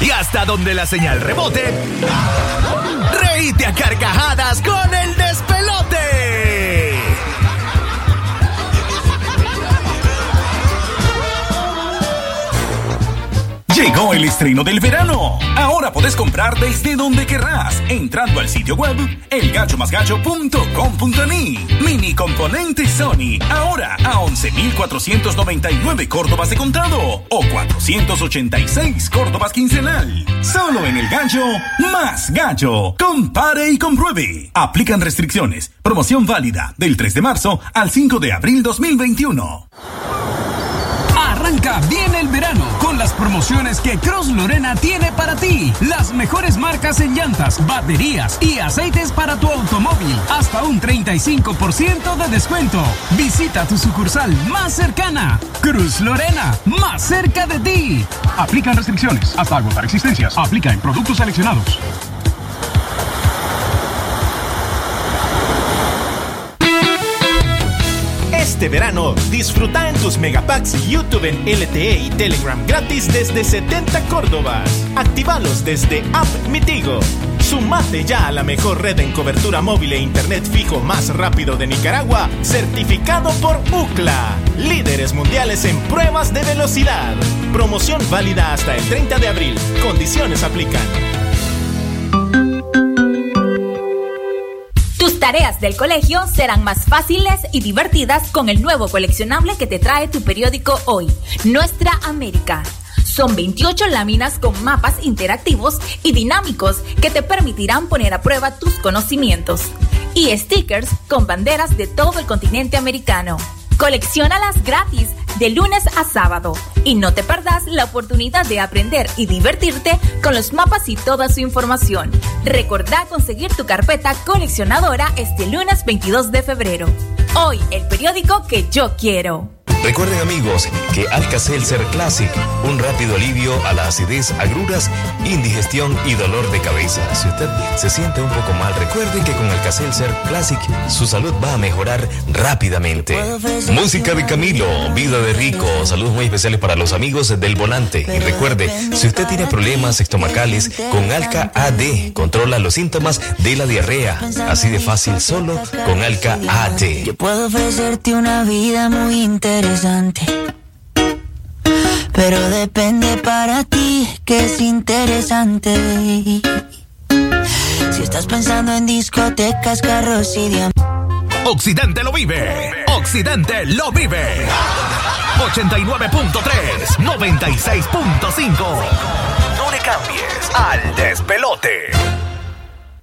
Y hasta donde la señal rebote, reíte a carcajadas con el Llegó el estreno del verano. Ahora puedes comprar desde donde querrás, entrando al sitio web elgachomasgacho.com.ni. Mini componente Sony, ahora a 11.499 córdobas de contado o 486 córdobas quincenal. Solo en el gallo más gallo. Compare y compruebe. Aplican restricciones. Promoción válida del 3 de marzo al 5 de abril 2021. Bien el verano con las promociones que Cross Lorena tiene para ti. Las mejores marcas en llantas, baterías y aceites para tu automóvil. Hasta un 35% de descuento. Visita tu sucursal más cercana. Cruz Lorena, más cerca de ti. Aplican restricciones hasta agotar existencias. Aplica en productos seleccionados. Este verano, disfruta en tus megapacks YouTube en LTE y Telegram gratis desde 70 Córdobas. Actívalos desde App Mitigo. Sumate ya a la mejor red en cobertura móvil e internet fijo más rápido de Nicaragua, certificado por UCLA. Líderes mundiales en pruebas de velocidad. Promoción válida hasta el 30 de abril. Condiciones aplican. Tareas del colegio serán más fáciles y divertidas con el nuevo coleccionable que te trae tu periódico hoy, Nuestra América. Son 28 láminas con mapas interactivos y dinámicos que te permitirán poner a prueba tus conocimientos. Y stickers con banderas de todo el continente americano. Colecciónalas gratis de lunes a sábado y no te perdas la oportunidad de aprender y divertirte con los mapas y toda su información. Recordá conseguir tu carpeta coleccionadora este lunes 22 de febrero. Hoy, el periódico que yo quiero. Recuerden amigos que Alka-Seltzer Classic, un rápido alivio a la acidez, agruras, indigestión y dolor de cabeza. Si usted se siente un poco mal, recuerde que con Alka-Seltzer Classic su salud va a mejorar rápidamente. Música de Camilo, vida de rico, saludos muy especiales para los amigos del volante. Y recuerde, si usted tiene problemas estomacales, con Alka AD controla los síntomas de la diarrea. Así de fácil solo con Alka AD. Puedo ofrecerte una vida muy interesante. Pero depende para ti que es interesante. Si estás pensando en discotecas, carros y diamantes. Occidente lo vive. Occidente lo vive. 89.3, 96.5. No le cambies al despelote.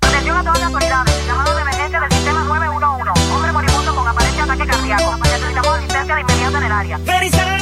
Atención a todas las autoridades. Llamado de emergencia del sistema 911. Hombre moribundo con aparente ataque cardíaco. horaria.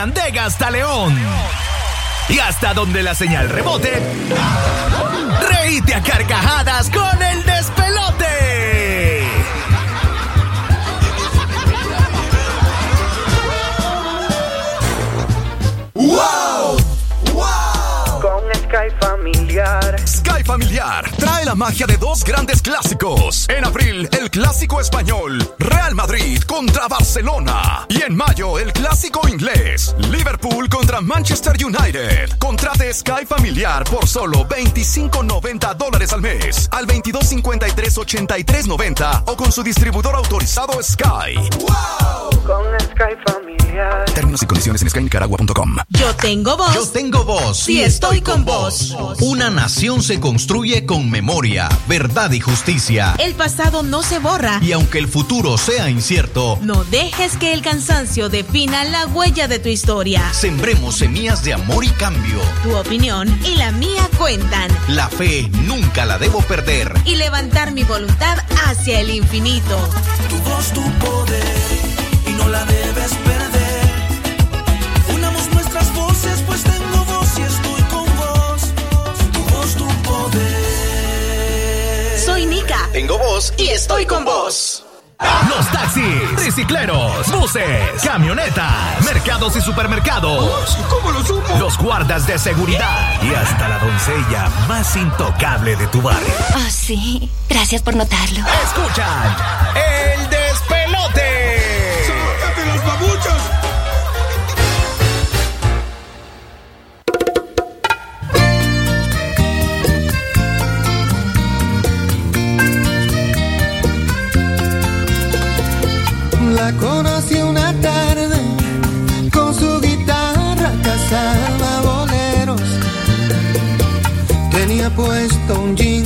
Chinandega hasta León. Y hasta donde la señal rebote. Reíte a carcajadas con el despelote. Familiar trae la magia de dos grandes clásicos. En abril, el clásico español, Real Madrid contra Barcelona. Y en mayo, el clásico inglés, Liverpool contra Manchester United. Contrate Sky Familiar por solo 25.90 dólares al mes. Al 2253-8390 o con su distribuidor autorizado Sky. Con Sky Familiar. Términos y condiciones en skynicaragua.com. Yo tengo voz. Yo tengo voz. Sí, estoy con vos. Una nación se construye con memoria, verdad y justicia. El pasado no se borra. Y aunque el futuro sea incierto, No dejes que el cansancio defina la huella de tu historia. sembremos semillas de amor y cambio. Tu opinión y la mía cuentan. La fe nunca la debo perder. Y levantar mi voluntad hacia el infinito. Tu voz, tu poder, y no la debes perder. Tengo voz y estoy con vos. Los taxis, tricicleros, buses, camionetas, mercados y supermercados. ¿Cómo lo supo? Los guardas de seguridad y hasta la doncella más intocable de tu barrio. Oh, sí. Gracias por notarlo. Escuchan el Conocí una tarde con su guitarra cazaba boleros. Tenía puesto un jean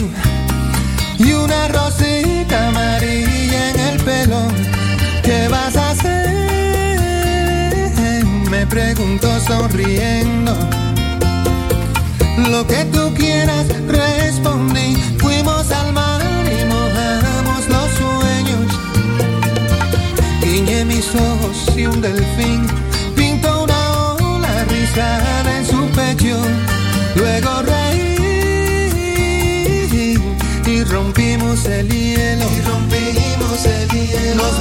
y una rosita amarilla en el pelo. ¿Qué vas a hacer? Me preguntó sonriendo. Lo que tú quieras, respondí. Ojos y un delfín pintó una ola rizada en su pecho. Luego reí y rompimos el hielo. Y rompimos el hielo. Nos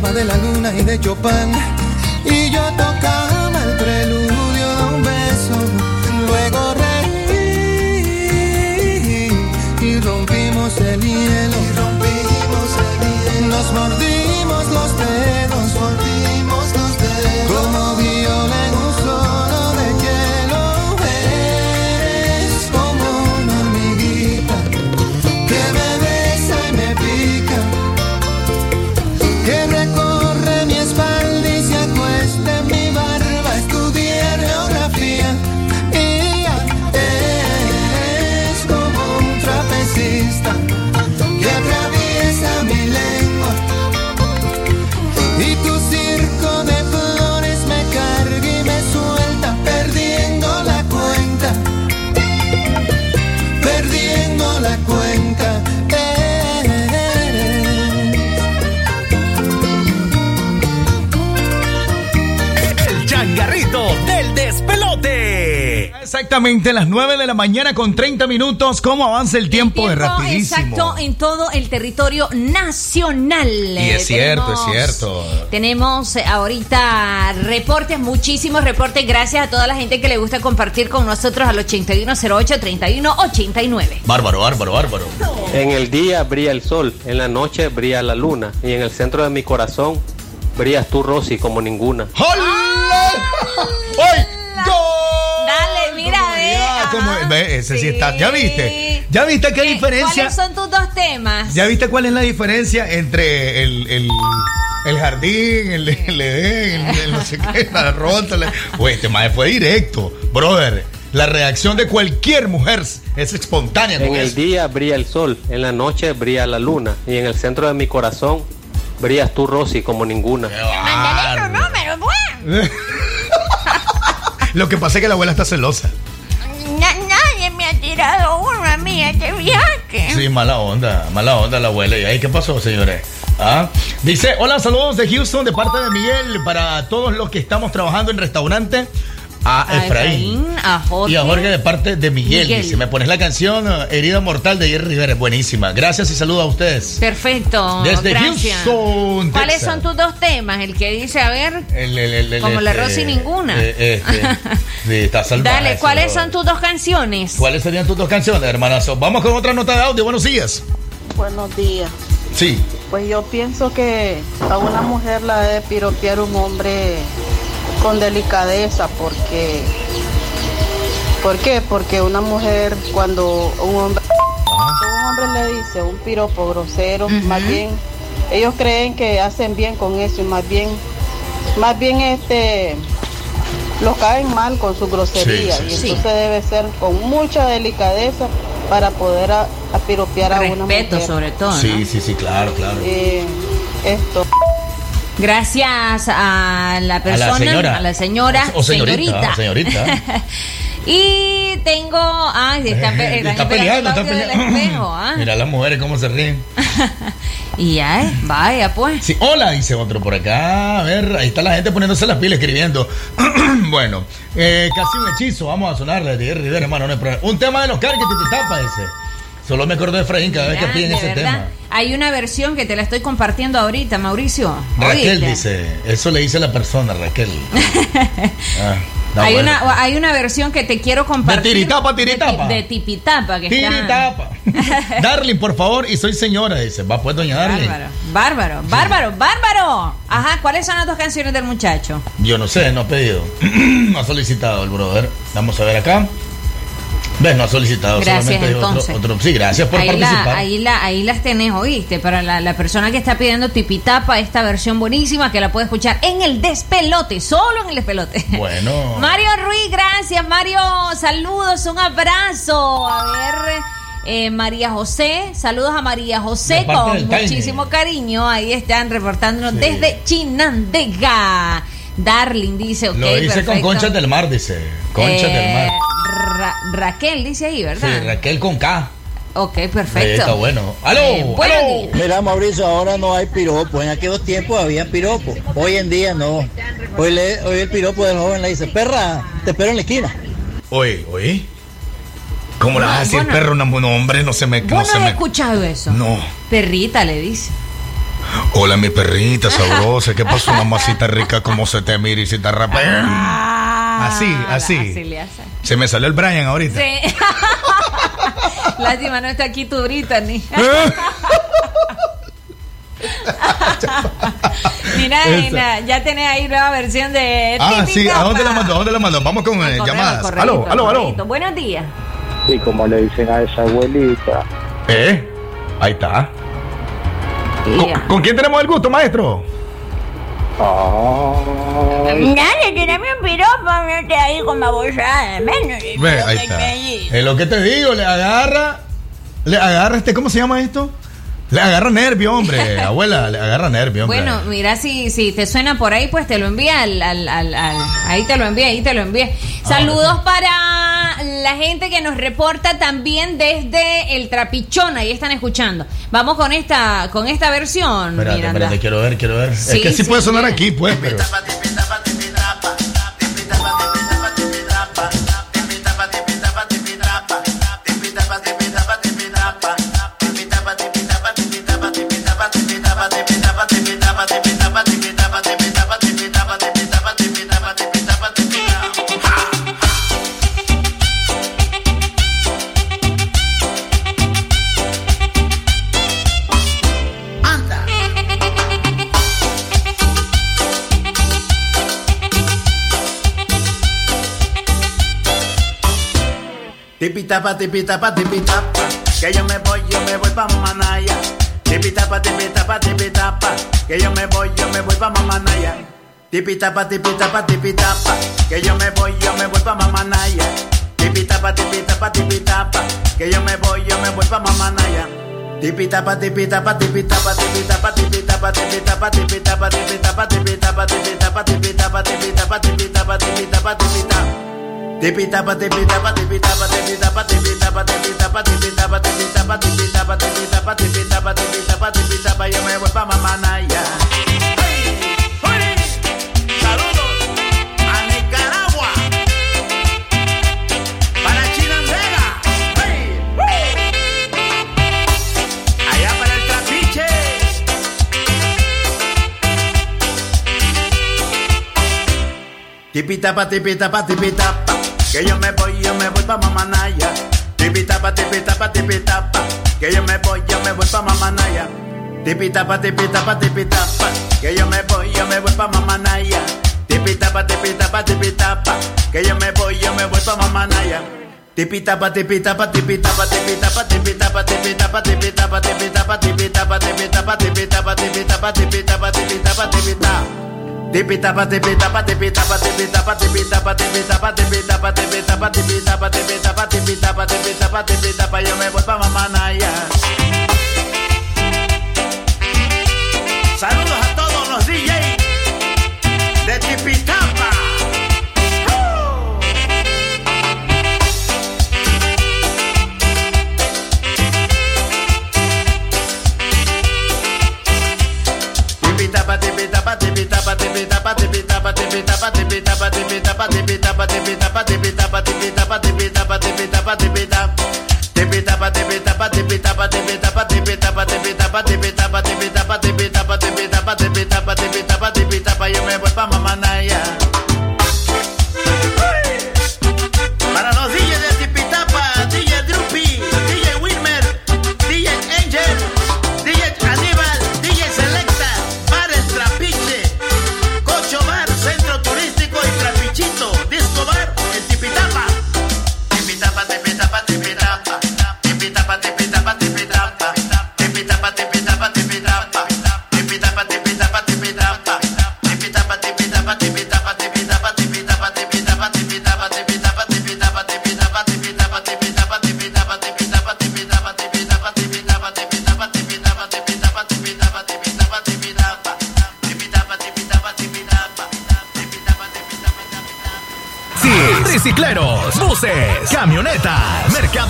de la luna y de Chopin. Exactamente las 9 de la mañana con 30 minutos. ¿Cómo avanza el tiempo? de Tiempo rapidísimo. Exacto, en todo el territorio nacional. Y es cierto, es cierto. Tenemos eh, ahorita reportes, muchísimos reportes. Gracias a toda la gente que le gusta compartir con nosotros al 8108-3189. Bárbaro, bárbaro, bárbaro. En el día brilla el sol, en la noche brilla la luna y en el centro de mi corazón brillas tú, Rosy, como ninguna. ¡Ay! Como- ese sí está. ¿Ya viste? ¿Ya viste qué diferencia? ¿Cuáles son tus dos temas? ¿Ya viste cuál es la diferencia entre el, el, el jardín, el, el Edén, el, el no sé qué, la ronda? la- Güey, este mae fue directo. Brother, la reacción de cualquier mujer es espontánea. En el eso. día brilla el sol, en la noche brilla la luna y en el centro de mi corazón brillas tú, Rosy, como ninguna. Mándale tu número, pues. Lo que pasa es que la abuela está celosa. Uno a mí a este viaje. Sí, mala onda, mala onda la abuela. ¿Y ahí qué pasó, señores? ¿Ah? Dice, hola, saludos de Houston de parte de Miguel para todos los que estamos trabajando en restaurante. A A Efraín. Efraín, a Jorge. Y a Jorge de parte de Miguel. Miguel. Dice, me pones la canción eh, Herida Mortal de Jerry Rivera. Buenísima. Gracias y saludos a ustedes. Perfecto. Desde gracias. Houston, ¿Cuáles Texas. son tus dos temas? El que dice, a ver, El- el- el- el- Como la este, Rosy ninguna. eh, este, sí, está salvaje. dale, ¿cuáles son tus dos canciones? ¿Cuáles serían tus dos canciones, hermanazo? Vamos con otra nota de audio. Buenos días. Buenos días. Sí. Pues yo pienso que a una mujer la debe piropear un hombre con delicadeza porque ¿Por qué? Porque una mujer cuando un hombre un hombre le dice un piropo grosero, más bien ellos creen que hacen bien con eso y más bien más bien este los caen mal con su grosería Sí, sí, y sí. entonces debe ser con mucha delicadeza para poder a, a piropear a una mujer. Respeto sobre todo, ¿no? Sí, sí, sí, claro, claro. Eh, esto. Gracias a la persona, señora. a la señora, O señorita, señorita. y tengo, ay, está, esperando peleando, el está peleando. espejo, ¿ah? Mira las mujeres cómo se ríen. Y ya, eh, vaya pues. Sí, hola, dice otro por acá. A ver, ahí está la gente poniéndose las pilas escribiendo. bueno, eh, casi un hechizo. Vamos a sonarle de Rivera, hermano. No hay problema. Un tema de los carros que te tapa ese. Solo me acuerdo de Efraín cada vez que piden de ese verdad. tema. Hay una versión que te la estoy compartiendo ahorita, Mauricio. Raquel Oíste. dice, eso le dice la persona, Raquel. Ah, no, hay, bueno. una, hay una versión que te quiero compartir. tiritapa, de ti- tiritapa. De, tipitapa. Que está- Tiritapa. Darling, por favor, y soy señora, dice. Va pues, doña Darling. Bárbaro, bárbaro, bárbaro, bárbaro. Ajá, ¿cuáles son las dos canciones del muchacho? Yo no sé, no ha pedido. no ha solicitado el brother. Vamos a ver acá. ¿Ves? No ha solicitado. Gracias, solamente entonces. Otro, otro- Sí, gracias por ahí, participar. la, ahí, la, ahí las tenés, oíste. Para la, la persona que está pidiendo tipitapa, esta versión buenísima que la puede escuchar en el despelote, solo en el despelote. Bueno. Mario Ruiz, gracias, Mario. Saludos, un abrazo. A ver. eh, María José, saludos a María José con muchísimo cariño. Ahí están reportándonos desde Chinandega. Darling dice, ok, Lo dice con conchas del mar, dice. Conchas Eh, del mar. Ra- Raquel dice ahí, Sí, ¿verdad? Raquel con K. Ok, Ahí perfecto. está bueno. ¡Aló! Eh, ¡Aló! días. Mira, Mauricio, ahora no hay piropo. En aquellos tiempos había piropo. Hoy en día no. Hoy, le, hoy el piropo del joven le dice, perra, te espero en la esquina. Oye, oye. ¿Cómo le vas a decir Bueno. perro a un hombre? No se me. No ¿Vos se no has me... escuchado eso? No. Perrita le dice. Hola, mi perrita sabrosa. ¿Qué pasó, mamacita rica? ¿Cómo se te mira y se te rapea? Así, así. Así le hace. Se me salió el Brian ahorita. Sí. Lástima, no está aquí tu Brittany. Mira, Esa. Ina, ya tenés ahí nueva versión de Ah, sí. ¿A dónde la mandó? ¿A dónde la mandó? Vamos con eh, Correo, llamadas. Aló, aló, aló. Buenos días. Y como le dicen a esa abuelita. ¿Eh? Ahí está. ¿Con, con quién tenemos el gusto, maestro? Dale, tirame un piropo, no te ahí con babosada. Menos. Ve, ahí está. Es lo que te digo, le agarra. Le agarra este, ¿cómo se llama esto? Le agarra nervio, hombre. Abuela, le agarra nervio, hombre. Bueno, mira, si, si te suena por ahí, pues te lo envía al, al- al- al- ahí te lo envía, ahí te lo envía. Ah, Saludos para la gente que nos reporta también desde el Trapichón, ahí están escuchando. Vamos con esta, con esta versión, Espérate, Miranda. espérate, quiero ver, quiero ver. Sí, es que sí, sí, puede sonar aquí, pues, pero. Tipitapa, tipitapa, tipitapa, que yo me voy, yo me voy pa' Mamanaya. Tipitapa, tipitapa, tipitapa, que yo me voy, yo me voy pa' Mamanaya. Tipitapa, tipitapa, tipitapa, que yo me voy, yo me voy pa' Mamanaya. Tipitapa, tipitapa, tipitapa, que yo me voy, yo me voy pa' Mamanaya. Tipitapa, tipitapa, tipitapa, tipitapa, tipitapa, tipitapa, tipitapa, tipitapa, tipitapa, tipitapa, tipitapa, tipitapa, tipitapa, tipitapa, tipitapa. Tipitapa, tipitapa, tipitapa, tipitapa, tipitapa, tipitapa, tipitapa, tipitapa, tipitapa, tipitapa, tipitapa, tipitapa, tipitapa, yo me voy pa' Mamanaya. Saludos a Nicaragua, para Chinandega, allá para el Trapiche. Tipitapa, tipitapa, tipitapa, que yo me voy, yo me voy pa' Mamanaya. Tipitapa, tipitapa, tipitapa, que yo me voy, yo me voy pa' Mamanaya. Tipitapa, tipitapa, tipitapa, que yo me voy, yo me voy pa' Mamanaya. Tipitapa, tipitapa, tipitapa, que yo me voy, yo me voy pa' Mamanaya. Tipitapa, tipitapa, tipitapa, tipitapa, tipitapa, tipitapa, tipitapa, tipitapa, tipitapa, tipitapa, tipitapa, tipitapa, tipitapa, tipitapa, tipitapa. Tipitapa, tipitapa, tipitapa, tipitapa, tipitapa, tipitapa, tipitapa, tipitapa, tipitapa, tipitapa, tipitapa, tipitapa, tipitapa, yo me voy pa' Mamanaya. Saludos a todos los DJs de Tipitapa. Tipitapa, tipitapa, tipitapa, tipitapa, tipitapa, tipitapa, tipitapa, tipitapa, tipitapa, tipitapa, tipitapa, tipitapa, tipitapa, tipitapa, tipitapa. Tipitapa, tipitapa, tipitapa, tipitapa, tipitapa, tipitapa, tipitapa, tipitapa, tipitapa, tipitapa, tipitapa, tipitapa, tipitapa, yo me voy pa' Mamanaya.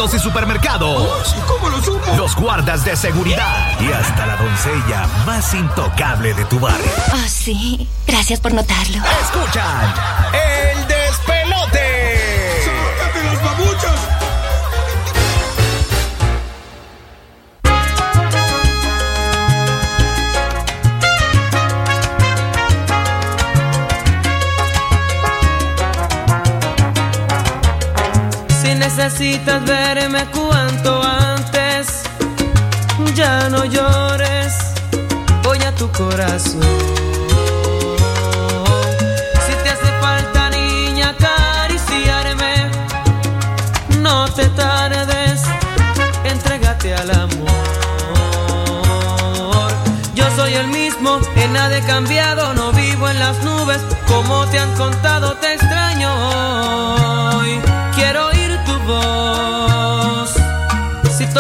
Mercados y supermercados. ¿Cómo lo supo? Los guardas de seguridad y hasta la doncella más intocable de tu barrio. Oh, sí. Gracias por notarlo. Escuchan el despelote. necesitas verme cuanto antes. Ya no llores, voy a tu corazón. Si te hace falta, niña, acariciarme, no te tardes, entrégate al amor. Yo soy el mismo, en nada he cambiado, no vivo en las nubes, como te han contado, te extraño.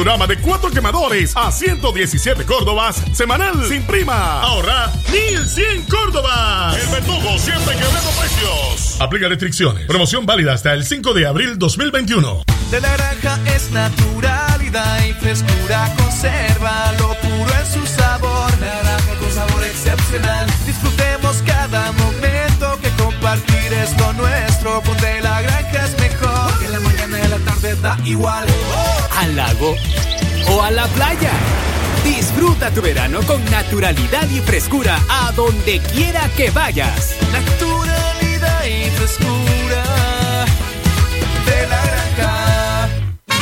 Indurama de cuatro quemadores a 117 Córdobas, semanal sin prima. Ahorra 1100 Córdobas. El verdugo siempre quebrando precios. Aplica restricciones. Promoción válida hasta el 5 de abril 2021. De la granja es naturalidad y frescura conserva lo puro en su sabor. Naranja con sabor excepcional. Disfrutemos cada momento que compartir es nuestro. Ponte la granja es igual. al lago o a la playa. Disfruta tu verano con naturalidad y frescura a donde quiera que vayas.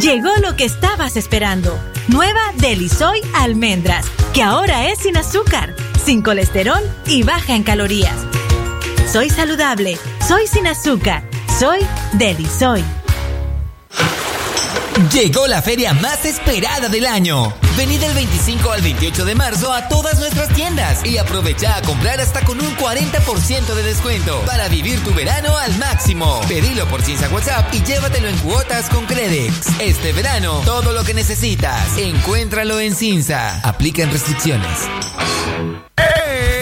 Llegó lo que estabas esperando. Nueva Delisoy Almendras, que ahora es sin azúcar, sin colesterol y baja en calorías. Soy saludable, soy sin azúcar, soy Delisoy. Llegó la feria más esperada del año. Vení del 25 al 28 de marzo a todas nuestras tiendas y aprovecha a comprar hasta con un 40% de descuento para vivir tu verano al máximo. Pedilo por Cinza WhatsApp y llévatelo en cuotas con Credex. Este verano, todo lo que necesitas, encuéntralo en Cinza. Aplican restricciones. El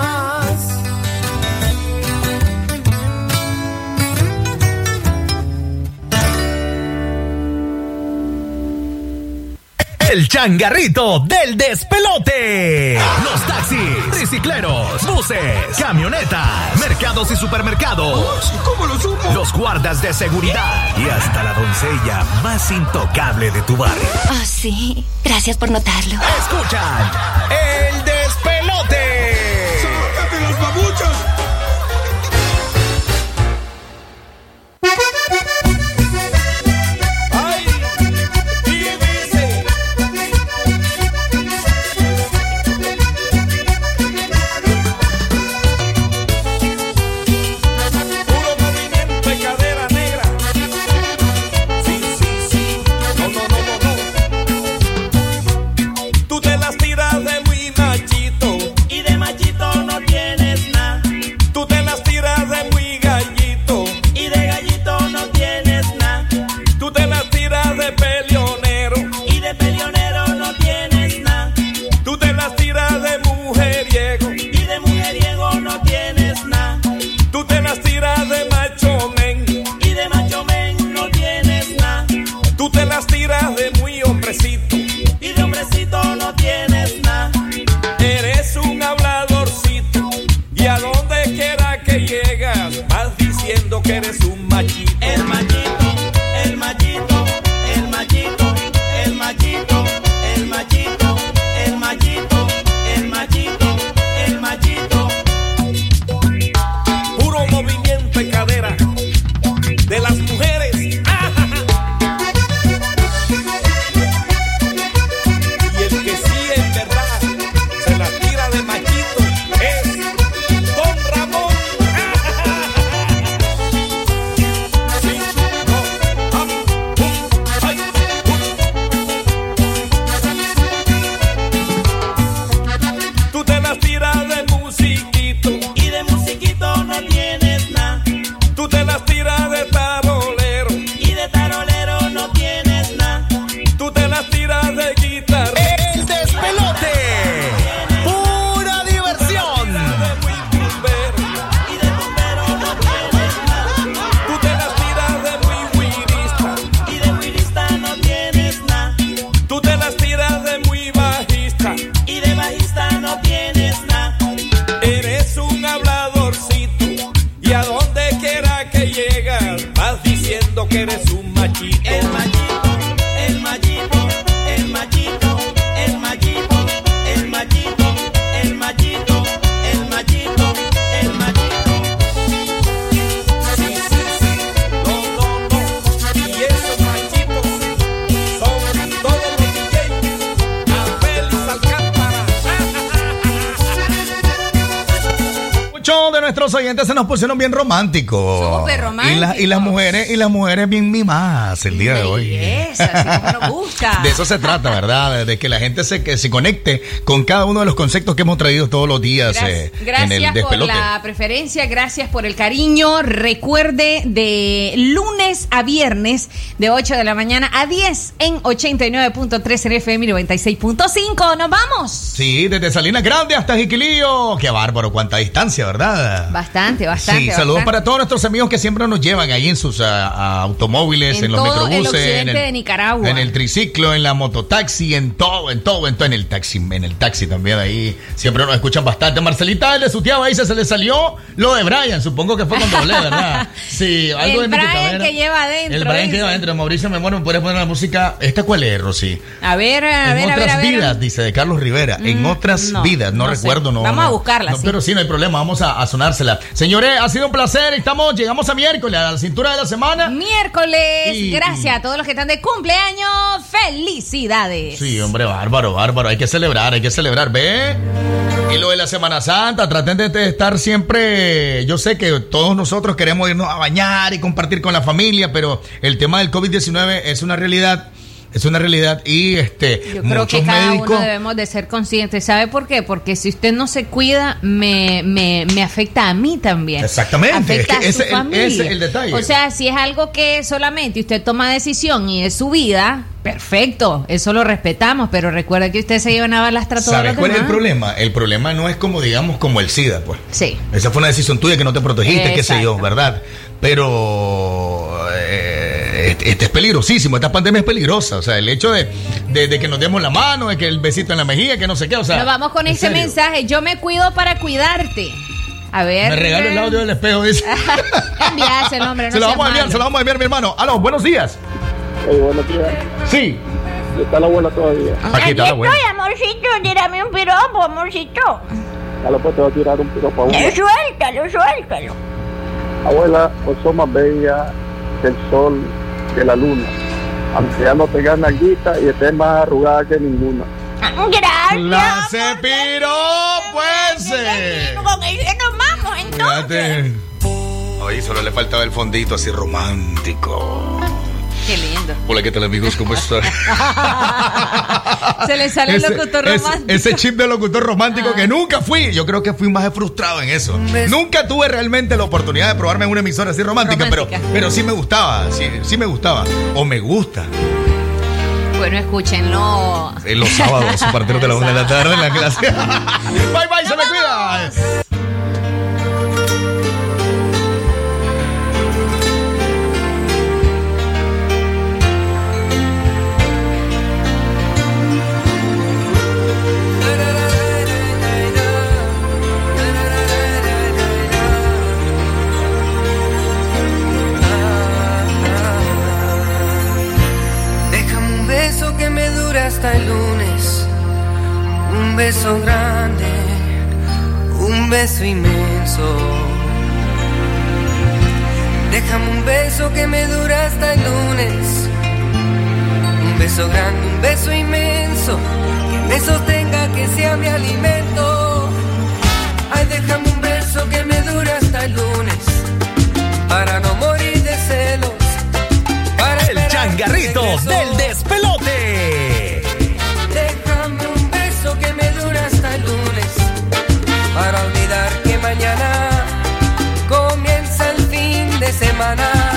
El changarrito del despelote. Los taxis, tricicleros, buses, camionetas, mercados y supermercados. ¿Cómo lo supo? Los guardas de seguridad y hasta la doncella más intocable de tu barrio. Oh, sí. Gracias por notarlo. Escuchan el oyentes se nos pusieron bien románticos. Súper Y, la- y las mujeres, y las mujeres bien mimadas el día de hoy. nos gusta. De eso se trata, ¿verdad? De que la gente se, que se conecte con cada uno de los conceptos que hemos traído todos los días eh, en el Gracias por la preferencia, gracias por el cariño. Recuerde de lunes a viernes de 8 de la mañana a 10 en 89.3 en FM y 96.5. Nos vamos. Sí, desde Salinas Grande hasta Jiquilillo. Qué bárbaro, cuánta distancia, ¿verdad? Bastante, bastante. Sí, saludos bastante. para todos nuestros amigos que siempre nos llevan ahí en sus ah, ah, automóviles, en, En los el de Nicaragua. en el triciclo, en la mototaxi, en todo, en todo, en todo, en el taxi, en el taxi también ahí. Siempre nos escuchan bastante. Marcelita, el de su tía ahí se, se le salió lo de Brian, supongo que fue con doble, ¿verdad? Sí, algo El de Brian que lleva adentro. El Brian que lleva adentro. Mauricio, mi amor, ¿me puedes poner la música? ¿Esta cuál es, Rosy? A ver, a en ver, a otras ver, a ver. vidas, dice de Carlos Rivera. en Mm, otras no, vidas, no, no sé. recuerdo, no. Vamos no. a buscarla, sí. Pero sí, no hay problema, vamos a, a sonársela. Señores, ha sido un placer. Estamos, llegamos a miércoles, a la cintura de la semana. Miércoles. Y- Gracias a todos los que están de cumpleaños. Felicidades. Sí, hombre, bárbaro, bárbaro. Hay que celebrar, hay que celebrar. Ve. Y lo de la Semana Santa, traten de, de estar siempre. Yo sé que todos nosotros queremos irnos a bañar y compartir con la familia, pero el tema del COVID-19 es una realidad. Es una realidad y este Yo creo muchos que cada médicos uno debemos de ser conscientes. ¿Sabe por qué? Porque si usted no se cuida, me, me, me afecta a mí también. Exactamente, Afecta es que a su es el- familia. ese es el detalle. O sea, si es algo que solamente usted toma decisión y es su vida, perfecto, eso lo respetamos, pero recuerda que usted se lleva una balastra todos ¿Sabes cuál es el problema? El problema no es como, digamos, como el SIDA, pues. Sí. Esa fue una decisión tuya que no te protegiste, qué sé yo. ¿verdad? Pero eh, este, este es peligrosísimo, esta pandemia es peligrosa. O sea, el hecho de, de- de que nos demos la mano, de que el besito en la mejilla, que no sé qué. O sea, Nos vamos con serio. mensaje. Yo me cuido para cuidarte. A ver. Me regalo el audio del espejo, dice. Envíaselo, hombre. No se lo vamos a enviar, malo. se lo vamos a enviar, mi hermano. Aló, buenos días. buenos días. Sí. Está la abuela todavía. Aquí está la abuela. Estoy, amorcito, tírame un piropo, amorcito. Ya lo pues te voy a tirar un piropo a Eh, abuela. suéltalo, suéltalo. Abuela, vos sos más bella que el sol, que la luna. Aunque ya no tengas nalguita y estés más arrugada que ninguna. Gracias. La cepiro, pues. eh. Con ese nos vamos entonces. Fíjate. Oye, solo le faltaba el fondito así romántico. Qué lindo. Hola, ¿qué tal, amigos? ¿Cómo están? Se le sale el locutor ese- romántico. ese chip de locutor romántico que nunca fui. Yo creo que fui más frustrado en eso. Nunca tuve realmente la oportunidad de probarme en una emisora así romántica, pero, pero sí me gustaba. Sí, sí me gustaba. O me gusta. Bueno, escúchenlo. En los sábados a partir de la una de la tarde en la clase. bye, bye, se me cuida. Hasta el lunes. Un beso grande, un beso inmenso. Déjame un beso que me dure hasta el lunes. Un beso grande, un beso inmenso. Que me sostenga, que sea mi alimento. Ay, déjame un beso que me dure hasta el lunes. Para no morir de celos. Para El changarrito del despelote. Semana.